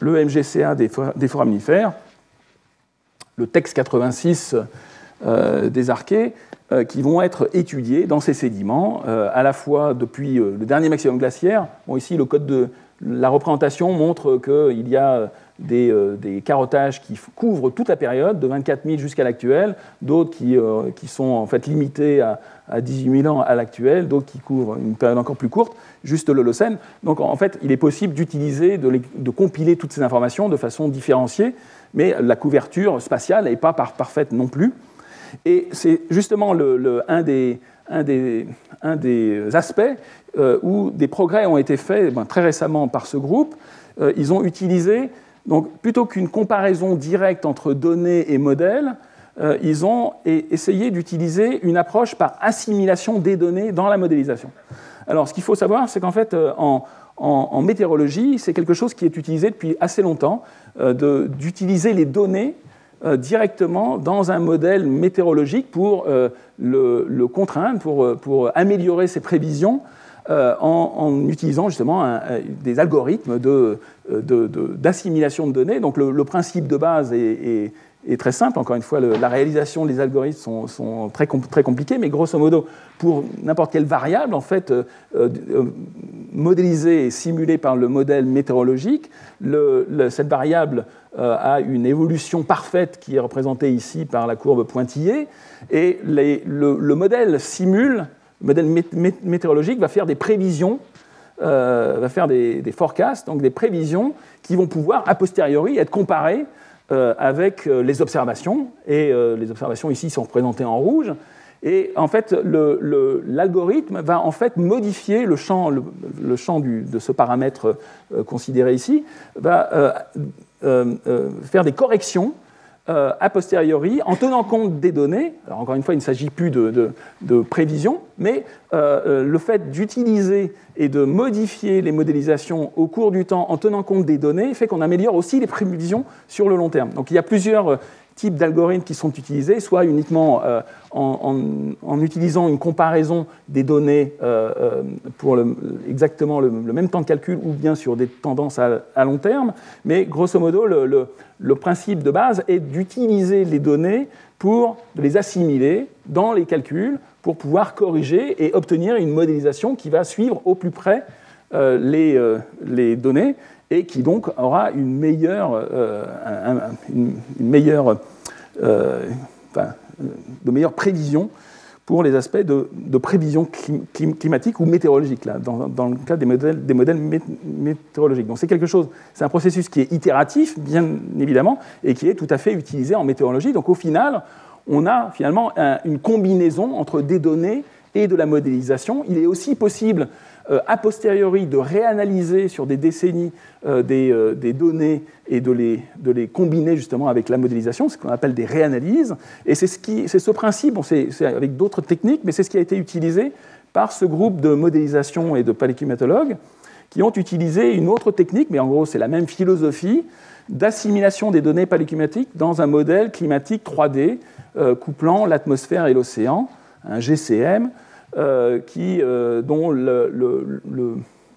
le MGCA des foraminifères, le TEX 86 euh, des archées, euh, qui vont être étudiés dans ces sédiments, euh, à la fois depuis le dernier maximum glaciaire. Ici, le code de la représentation montre qu'il y a des, des, carottages qui couvrent toute la période, de 24 000 jusqu'à l'actuel, d'autres qui, sont en fait limités à, à 18 000 ans à l'actuel, d'autres qui couvrent une période encore plus courte, juste l'Holocène. Donc en fait, il est possible d'utiliser, de, compiler toutes ces informations de façon différenciée, mais la couverture spatiale n'est pas parfaite non plus. Et c'est justement un, des, aspects euh, où des progrès ont été faits ben, très récemment par ce groupe. Euh, ils ont utilisé, donc, plutôt qu'une comparaison directe entre données et modèles, euh, ils ont essayé d'utiliser une approche par assimilation des données dans la modélisation. Alors, ce qu'il faut savoir, c'est qu'en fait, en, météorologie, c'est quelque chose qui est utilisé depuis assez longtemps, d'utiliser les données directement dans un modèle météorologique pour euh, le, contraindre, pour, euh, pour, améliorer ses prévisions en, utilisant justement des algorithmes d'assimilation de, de, données. Donc le, principe de base est, très simple. Encore une fois, la réalisation des algorithmes sont, très, compliquées, mais grosso modo, pour n'importe quelle variable, en fait, modélisée et simulée par le modèle météorologique, cette variable euh, a une évolution parfaite qui est représentée ici par la courbe pointillée, et le, modèle simule, le modèle météorologique va faire des prévisions, euh, va faire des, forecasts, donc des prévisions qui vont pouvoir a posteriori être comparées euh, avec les observations, et les observations ici sont représentées en rouge. Et en fait, l'algorithme va en fait modifier le champ, le, champ de ce paramètre considéré ici, va euh, euh, faire des corrections euh, a posteriori en tenant compte des données. Alors encore une fois, il ne s'agit plus de, prévision, mais le fait d'utiliser et de modifier les modélisations au cours du temps en tenant compte des données fait qu'on améliore aussi les prévisions sur le long terme. Donc il y a plusieurs, types d'algorithmes qui sont utilisés, soit uniquement en, utilisant une comparaison des données pour exactement le, même temps de calcul ou bien sur des tendances à, long terme. Mais grosso modo, le principe de base est d'utiliser les données pour les assimiler dans les calculs pour pouvoir corriger et obtenir une modélisation qui va suivre au plus près euh, euh, les, données et qui donc aura une meilleure, euh, une, meilleure, enfin, de meilleures prévisions pour les aspects de, prévision climatique ou météorologique, là, dans, dans, le cas des modèles, des modèles météorologiques. Donc c'est quelque chose, c'est un processus qui est itératif, bien évidemment, et qui est tout à fait utilisé en météorologie. Donc au final, on a finalement une combinaison entre des données et de la modélisation. Il est aussi possible euh, a posteriori de réanalyser sur des décennies euh, euh, des, données et de les, de les, combiner justement avec la modélisation, ce qu'on appelle des réanalyses. Et c'est ce, ce, principe, c'est avec d'autres techniques, mais c'est ce qui a été utilisé par ce groupe de modélisation et de paléclimatologues qui ont utilisé une autre technique, mais en gros c'est la même philosophie, d'assimilation des données paléclimatiques dans un modèle climatique 3D euh, couplant l'atmosphère et l'océan, un GCM, euh, qui, euh, dont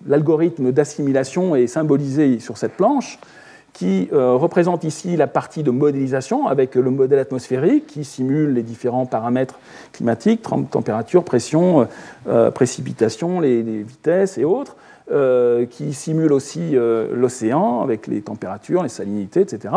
l'algorithme d'assimilation est symbolisé sur cette planche, qui représente ici la partie de modélisation avec le modèle atmosphérique qui simule les différents paramètres climatiques, température, pression, précipitation, les, vitesses et autres, qui simule aussi l'océan avec les températures, les salinités, etc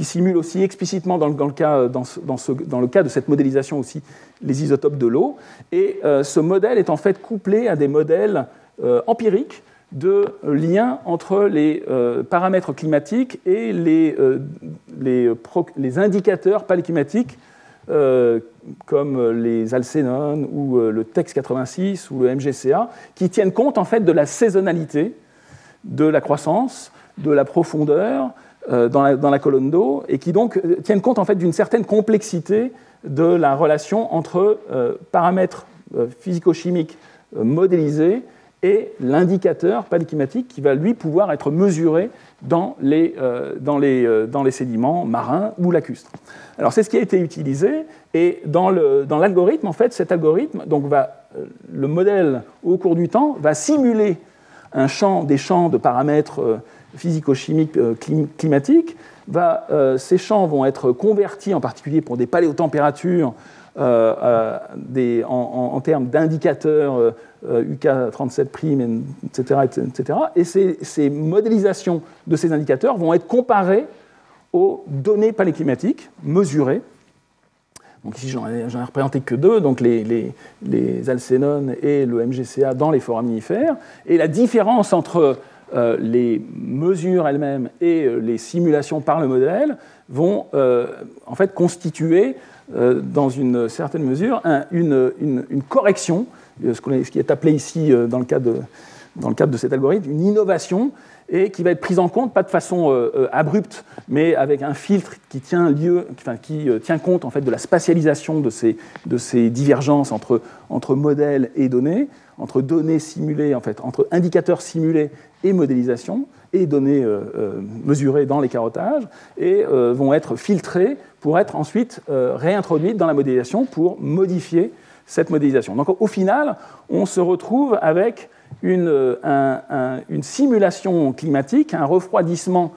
qui simule aussi explicitement dans le, cas, dans, dans, le cas, de cette modélisation aussi les isotopes de l'eau. Et euh, ce modèle est en fait couplé à des modèles euh, empiriques de lien entre les euh, paramètres climatiques et les, les, les indicateurs paléclimatiques comme les alcénones ou le TEX 86 ou le MGCA, qui tiennent compte en fait de la saisonnalité de la croissance, de la profondeur, euh, dans la, colonne d'eau et qui donc euh, tiennent compte en fait d'une certaine complexité de la relation entre euh, paramètres physico-chimiques modélisés et l'indicateur paléclimatique qui va lui pouvoir être mesuré dans les, dans les, dans les sédiments marins ou lacustres. Alors c'est ce qui a été utilisé et dans l'algorithme, en fait, cet algorithme, donc va, le modèle au cours du temps va simuler un champ, des champs de paramètres physico-chimique euh, climatique, va, euh, ces champs vont être convertis, en particulier pour des paléotempératures, euh, des, en, termes d'indicateurs UK37', etc., etc. Et ces, ces, modélisations de ces indicateurs vont être comparées aux données paléclimatiques mesurées. Donc ici, j'en ai, représenté que deux, donc les, alcénones et le MGCA dans les foraminifères. Et la différence entre euh, les mesures elles-mêmes et euh, les simulations par le modèle vont euh, en fait constituer, dans une certaine mesure, une, correction, ce, qui est appelé ici dans le, cadre dans le cadre de cet algorithme, une innovation et qui va être prise en compte, pas de façon abrupte, mais avec un filtre qui tient, lieu, enfin, qui, tient compte en fait, de la spatialisation de ces, de ces divergences entre, entre modèles et données, entre données simulées, en fait, entre indicateurs simulés et modélisation et données euh, euh, mesurées dans les carottages et euh, vont être filtrées pour être ensuite réintroduites dans la modélisation pour modifier cette modélisation. Donc au final, on se retrouve avec une, une simulation climatique, un refroidissement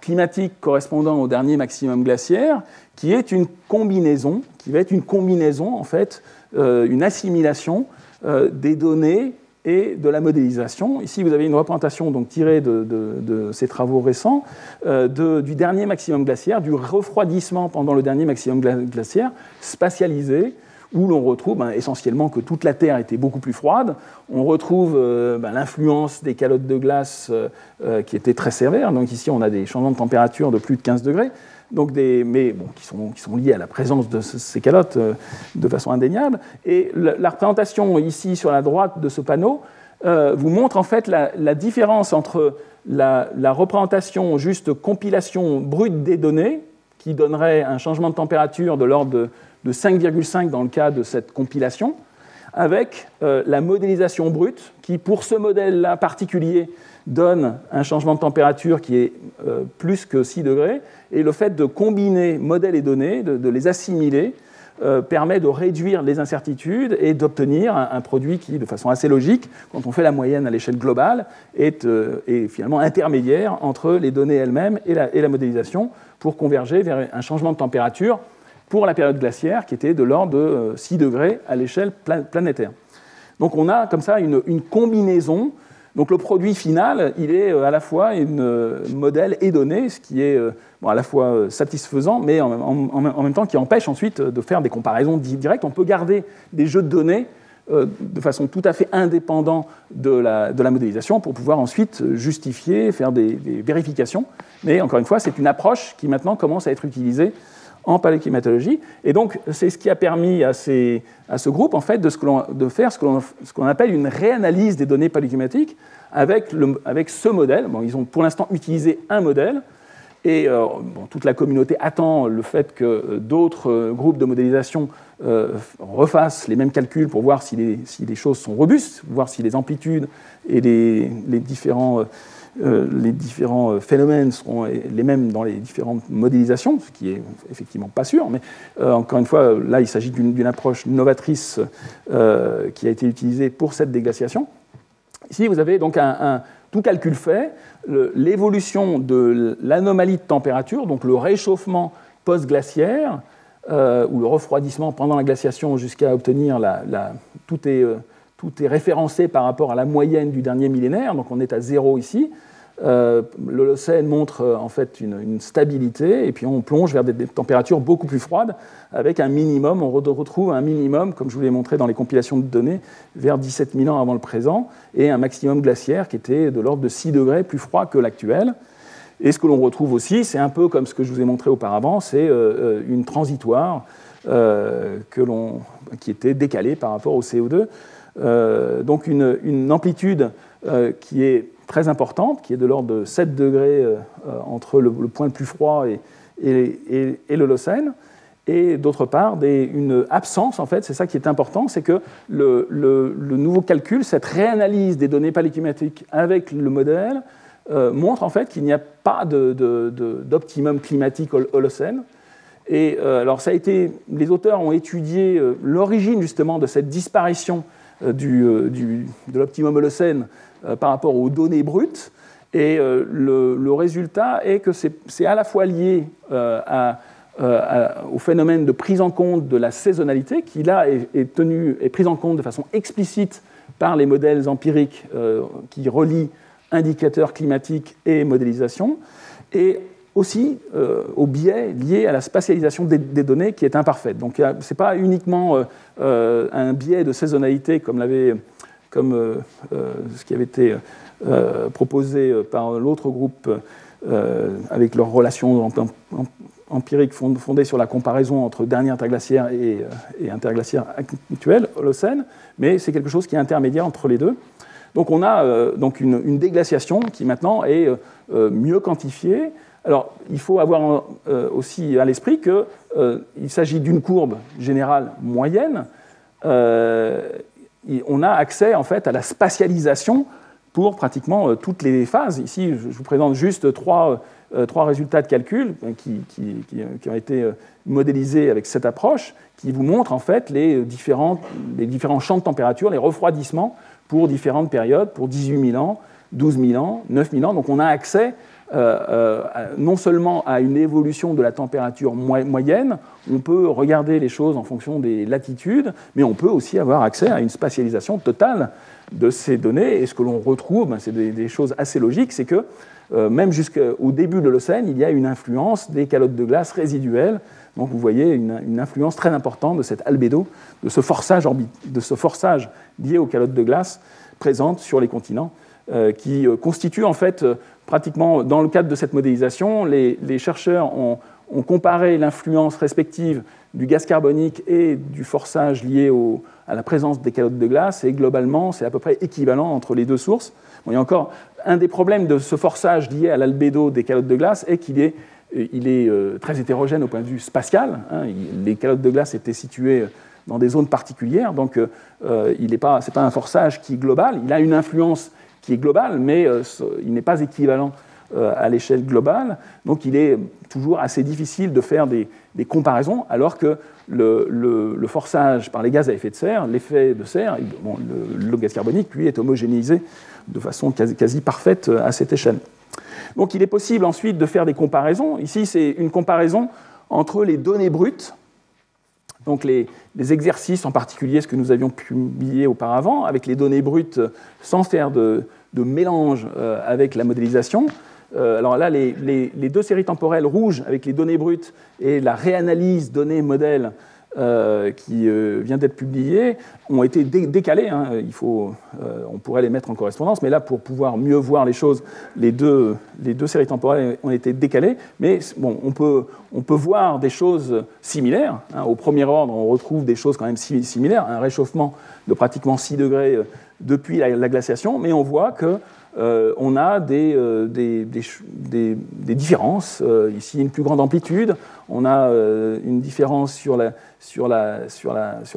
climatique correspondant au dernier maximum glaciaire, qui est une combinaison, qui va être une combinaison en fait, une assimilation des données et de la modélisation. Ici, vous avez une représentation donc, tirée de, ces travaux récents euh, du dernier maximum glaciaire, du refroidissement pendant le dernier maximum glaciaire, spatialisé, où l'on retrouve ben, essentiellement que toute la Terre était beaucoup plus froide. On retrouve euh, ben, l'influence des calottes de glace euh, qui étaient très sévères. Donc ici, on a des changements de température de plus de 15 degrés donc des, mais qui, sont, qui sont liés à la présence de ces calottes euh, de façon indéniable. Et la, représentation ici sur la droite de ce panneau euh, vous montre en fait la, différence entre la, représentation juste compilation brute des données, qui donnerait un changement de température de l'ordre de, 5,5 dans le cas de cette compilation, avec euh, la modélisation brute, qui pour ce modèle-là particulier donne un changement de température qui est plus que 6 degrés, et le fait de combiner modèles et données, de les assimiler, euh, permet de réduire les incertitudes et d'obtenir un, produit qui, de façon assez logique, quand on fait la moyenne à l'échelle globale, est, euh, finalement intermédiaire entre les données elles-mêmes et la, modélisation pour converger vers un changement de température pour la période glaciaire qui était de l'ordre de 6 euh, degrés à l'échelle planétaire. Donc on a comme ça une, combinaison donc le produit final, il est à la fois un modèle et données, ce qui est à la fois euh, satisfaisant, mais en, même temps qui empêche ensuite de faire des comparaisons directes. On peut garder des jeux de données euh, de façon tout à fait indépendante de la, modélisation pour pouvoir ensuite justifier, faire des, vérifications. Mais encore une fois, c'est une approche qui maintenant commence à être utilisée en paléoclimatologie. Et donc, c'est ce qui a permis à, ce groupe en fait, de, faire ce que l'on appelle une réanalyse des données paléoclimatiques avec, avec ce modèle. Bon, ils ont pour l'instant utilisé un modèle, et euh, toute la communauté attend le fait que euh, d'autres euh, groupes de modélisation refassent les mêmes calculs pour voir si les, si les, choses sont robustes, voir si les amplitudes et les, les différents, les différents phénomènes seront les mêmes dans les différentes modélisations, ce qui est effectivement pas sûr. Mais encore une fois, là, il s'agit d'une approche novatrice qui a été utilisée pour cette déglaciation. Ici, vous avez donc un tout calcul fait, l'évolution de l'anomalie de température, donc le réchauffement post-glaciaire, euh, ou le refroidissement pendant la glaciation jusqu'à obtenir la, tout, est, euh, tout, est, référencé par rapport à la moyenne du dernier millénaire, donc on est à zéro ici. Euh, L'Holocène montre euh, en fait une, stabilité, et puis on plonge vers des, températures beaucoup plus froides, avec un minimum, on retrouve un minimum, comme je vous l'ai montré dans les compilations de données, vers 17 000 ans avant le présent, et un maximum glaciaire qui était de l'ordre de 6 degrés plus froid que l'actuel. Et ce que l'on retrouve aussi, c'est un peu comme ce que je vous ai montré auparavant, c'est euh, une transitoire qui était décalée par rapport au CO2. Donc une, amplitude qui est très importante, qui est de l'ordre de 7 degrés euh, entre le, point le plus froid et, l'Holocène. Et d'autre part, une absence, en fait, c'est ça qui est important, c'est que le, nouveau calcul, cette réanalyse des données paléclimatiques avec le modèle, euh, montre en fait qu'il n'y a pas d'optimum climatique Holocène. Et euh, alors, ça a été, les auteurs ont étudié l'origine justement de cette disparition du, de l'optimum Holocène euh, par rapport aux données brutes. Et euh, le, résultat est que c'est à la fois lié euh, au phénomène de prise en compte de la saisonnalité, qui là est, tenu, est prise en compte de façon explicite par les modèles empiriques qui relient indicateurs climatiques et modélisation, et aussi au biais lié à la spatialisation des, données qui est imparfaite. Donc ce n'est pas uniquement un biais de saisonnalité comme comme euh, euh, ce qui avait été euh, proposé par l'autre groupe avec leurs relations empiriques fondées sur la comparaison entre dernier interglaciaire et, interglaciaire actuel, Holocène, mais c'est quelque chose qui est intermédiaire entre les deux. Donc on a donc une, déglaciation qui maintenant est mieux quantifiée. Alors il faut avoir aussi à l'esprit qu'il s'agit d'une courbe générale moyenne on a accès en fait à la spatialisation pour pratiquement euh, toutes les phases. Ici, je vous présente juste trois, euh, résultats de calcul euh, qui, ont été modélisés avec cette approche, qui vous montrent en fait les différents, les différents champs de température, les refroidissements pour différentes périodes, pour 18 000 ans, 12 000 ans, 9 000 ans. Donc on a accès euh, euh, non seulement à une évolution de la température moyenne, on peut regarder les choses en fonction des latitudes, mais on peut aussi avoir accès à une spatialisation totale de ces données. Et ce que l'on retrouve, ben, c'est des, choses assez logiques, c'est que euh, même jusqu'au début de l'océan, il y a une influence des calottes de glace résiduelles. Donc vous voyez une, influence très importante de cet albédo, de ce, forçage de ce forçage lié aux calottes de glace présentes sur les continents, qui constitue en fait pratiquement, dans le cadre de cette modélisation, les, chercheurs ont, comparé l'influence respective du gaz carbonique et du forçage lié à la présence des calottes de glace, et globalement, c'est à peu près équivalent entre les deux sources. il y a encore un des problèmes de ce forçage lié à l'albédo des calottes de glace est qu'il est, il est euh, très hétérogène au point de vue spatial. Hein. Les calottes de glace étaient situées dans des zones particulières, donc euh, il n'est pas, pas un forçage qui est global, il a une influence qui est global, mais il n'est pas équivalent à l'échelle globale. Donc il est toujours assez difficile de faire des, comparaisons, alors que le, forçage par les gaz à effet de serre, l'effet de serre, le, gaz carbonique, lui, est homogénéisé de façon quasi parfaite à cette échelle. Donc il est possible ensuite de faire des comparaisons. Ici, c'est une comparaison entre les données brutes, donc les, exercices en particulier, ce que nous avions publié auparavant, avec les données brutes sans faire de, mélange euh, avec la modélisation. Euh, alors là, les, deux séries temporelles rouges avec les données brutes et la réanalyse données-modèles euh, qui euh, vient d'être publié ont été décalés. Hein. Il faut, euh, on pourrait les mettre en correspondance, mais là, pour pouvoir mieux voir les choses, les deux, les deux séries temporelles ont été décalées. Mais bon, on peut, on peut voir des choses similaires. Hein. Au premier ordre, on retrouve des choses quand même similaires, un réchauffement de pratiquement 6 degrés depuis la glaciation, mais on voit que euh, on a des, euh, différences. Euh, ici, une plus grande amplitude. On a une différence sur la,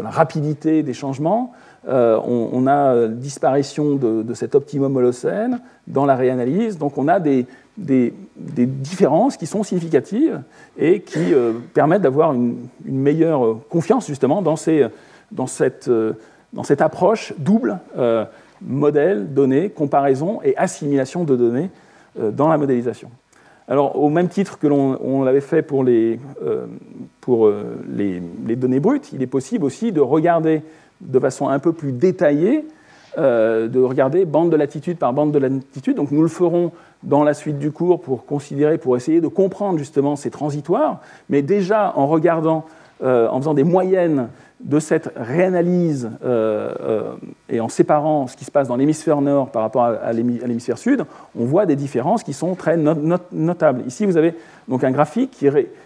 rapidité des changements. On, a disparition de, cet optimum holocène dans la réanalyse. Donc, on a des, différences qui sont significatives et qui permettent d'avoir une, meilleure confiance justement dans, cette, approche double modèle, données, comparaison et assimilation de données euh, dans la modélisation. Alors, au même titre que l'on l'avait fait pour, les, euh, pour euh, les, données brutes, il est possible aussi de regarder de façon un peu plus détaillée, de regarder bande de latitude par bande de latitude. Donc, nous le ferons dans la suite du cours pour considérer, pour essayer de comprendre justement ces transitoires. Mais déjà, en regardant, en faisant des moyennes de cette réanalyse euh, euh, et en séparant ce qui se passe dans l'hémisphère nord par rapport à, l'hémisphère sud, on voit des différences qui sont très notables. Ici, vous avez un graphique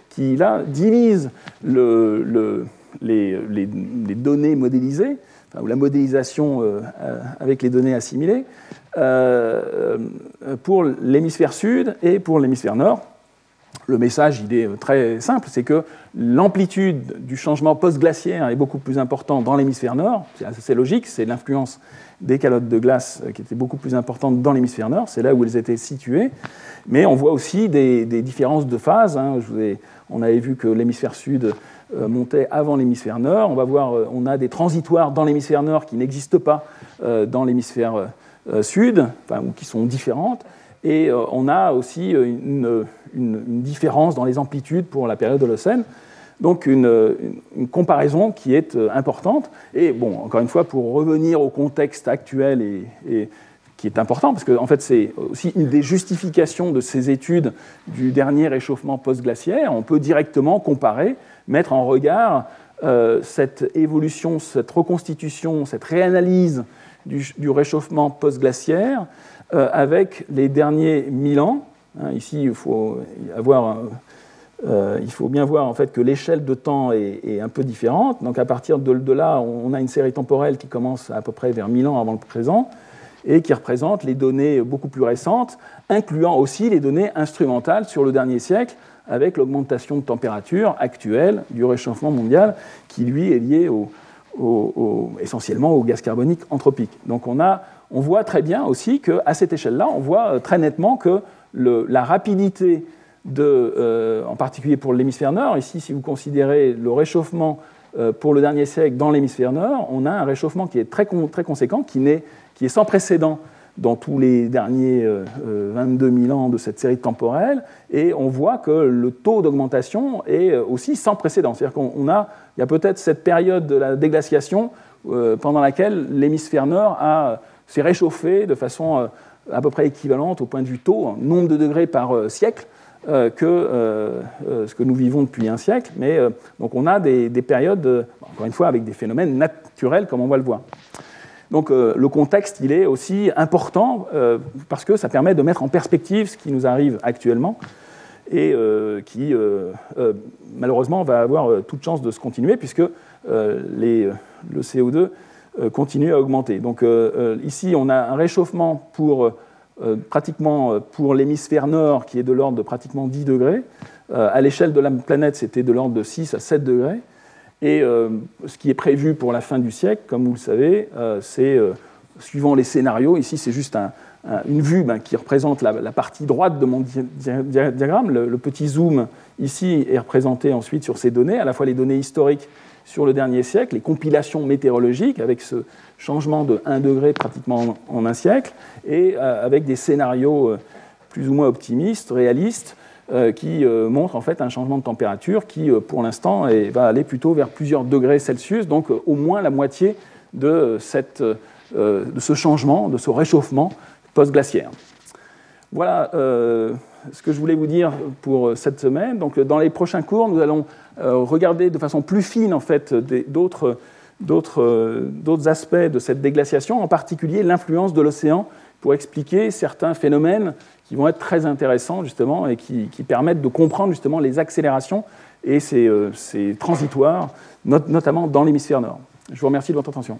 qui, divise le, les, données modélisées, ou la modélisation euh, avec les données assimilées, pour l'hémisphère sud et pour l'hémisphère nord. Le message, il est très simple, c'est que l'amplitude du changement post-glaciaire est beaucoup plus importante dans l'hémisphère nord. C'est logique, c'est l'influence des calottes de glace qui était beaucoup plus importante dans l'hémisphère nord, c'est là où elles étaient situées. Mais on voit aussi des, différences de phase. Hein. on avait vu que l'hémisphère sud euh, montait avant l'hémisphère nord. On va voir, euh, on a des transitoires dans l'hémisphère nord qui n'existent pas euh, dans l'hémisphère sud, ou qui sont différentes. Et on a aussi une, différence dans les amplitudes pour la période Holocène. Donc une, comparaison qui est euh, importante. Et bon, encore une fois, pour revenir au contexte actuel et, qui est important, parce que fait c'est aussi une des justifications de ces études du dernier réchauffement post-glaciaire. On peut directement comparer, mettre en regard euh, cette évolution, cette reconstitution, cette réanalyse du, réchauffement post-glaciaire euh, avec les derniers 1000 ans Hein, ici, il faut, avoir, euh, il faut bien voir en fait, que l'échelle de temps est, un peu différente. Donc à partir de, là, on a une série temporelle qui commence à peu près vers 1000 ans avant le présent et qui représente les données beaucoup plus récentes, incluant aussi les données instrumentales sur le dernier siècle, avec l'augmentation de température actuelle du réchauffement mondial, qui lui est lié essentiellement au gaz carbonique anthropique. Donc on, a, on voit très bien aussi qu'à cette échelle-là, on voit très nettement que la rapidité, de, euh, en particulier pour l'hémisphère nord, ici si vous considérez le réchauffement euh, pour le dernier siècle dans l'hémisphère nord, on a un réchauffement qui est très, très conséquent, qui, est, qui est sans précédent dans tous les derniers 22 euh, 000 ans de cette série temporelle, et on voit que le taux d'augmentation est aussi sans précédent. C'est-à-dire qu'on a, il y a peut-être cette période de la déglaciation pendant laquelle l'hémisphère nord s'est réchauffé de façon à peu près équivalente au point de vue taux, nombre de degrés par euh, siècle, euh, que euh, ce que nous vivons depuis un siècle. Mais donc on a des, périodes, encore une fois, avec des phénomènes naturels comme on va le voir. Donc le contexte, il est aussi important parce que ça permet de mettre en perspective ce qui nous arrive actuellement et qui, malheureusement, va avoir toute chance de se continuer puisque les, le CO2 euh, continue à augmenter. Donc euh, euh, ici, on a un réchauffement pour, pratiquement pour l'hémisphère nord qui est de l'ordre de pratiquement 10 degrés. à l'échelle de la planète, c'était de l'ordre de 6 à 7 degrés. Et ce qui est prévu pour la fin du siècle, comme vous le savez, c'est, suivant les scénarios, ici c'est juste un, une vue ben, qui représente la, partie droite de mon diagramme. Le, petit zoom ici est représenté ensuite sur ces données, à la fois les données historiques sur le dernier siècle, les compilations météorologiques avec ce changement de 1 degré pratiquement en, un siècle, et euh, avec des scénarios euh, plus ou moins optimistes, réalistes, euh, qui montrent en fait un changement de température qui, pour l'instant, va aller plutôt vers plusieurs degrés Celsius, donc au moins la moitié de, cette, de ce changement, de ce réchauffement post-glaciaire. Voilà ce que je voulais vous dire pour cette semaine. Donc, dans les prochains cours, nous allons regarder de façon plus fine en fait d'autres d'autres aspects de cette déglaciation, en particulier l'influence de l'océan pour expliquer certains phénomènes qui vont être très intéressants justement et qui, permettent de comprendre justement les accélérations et ces, euh, transitoires, notamment dans l'hémisphère nord. Je vous remercie de votre attention.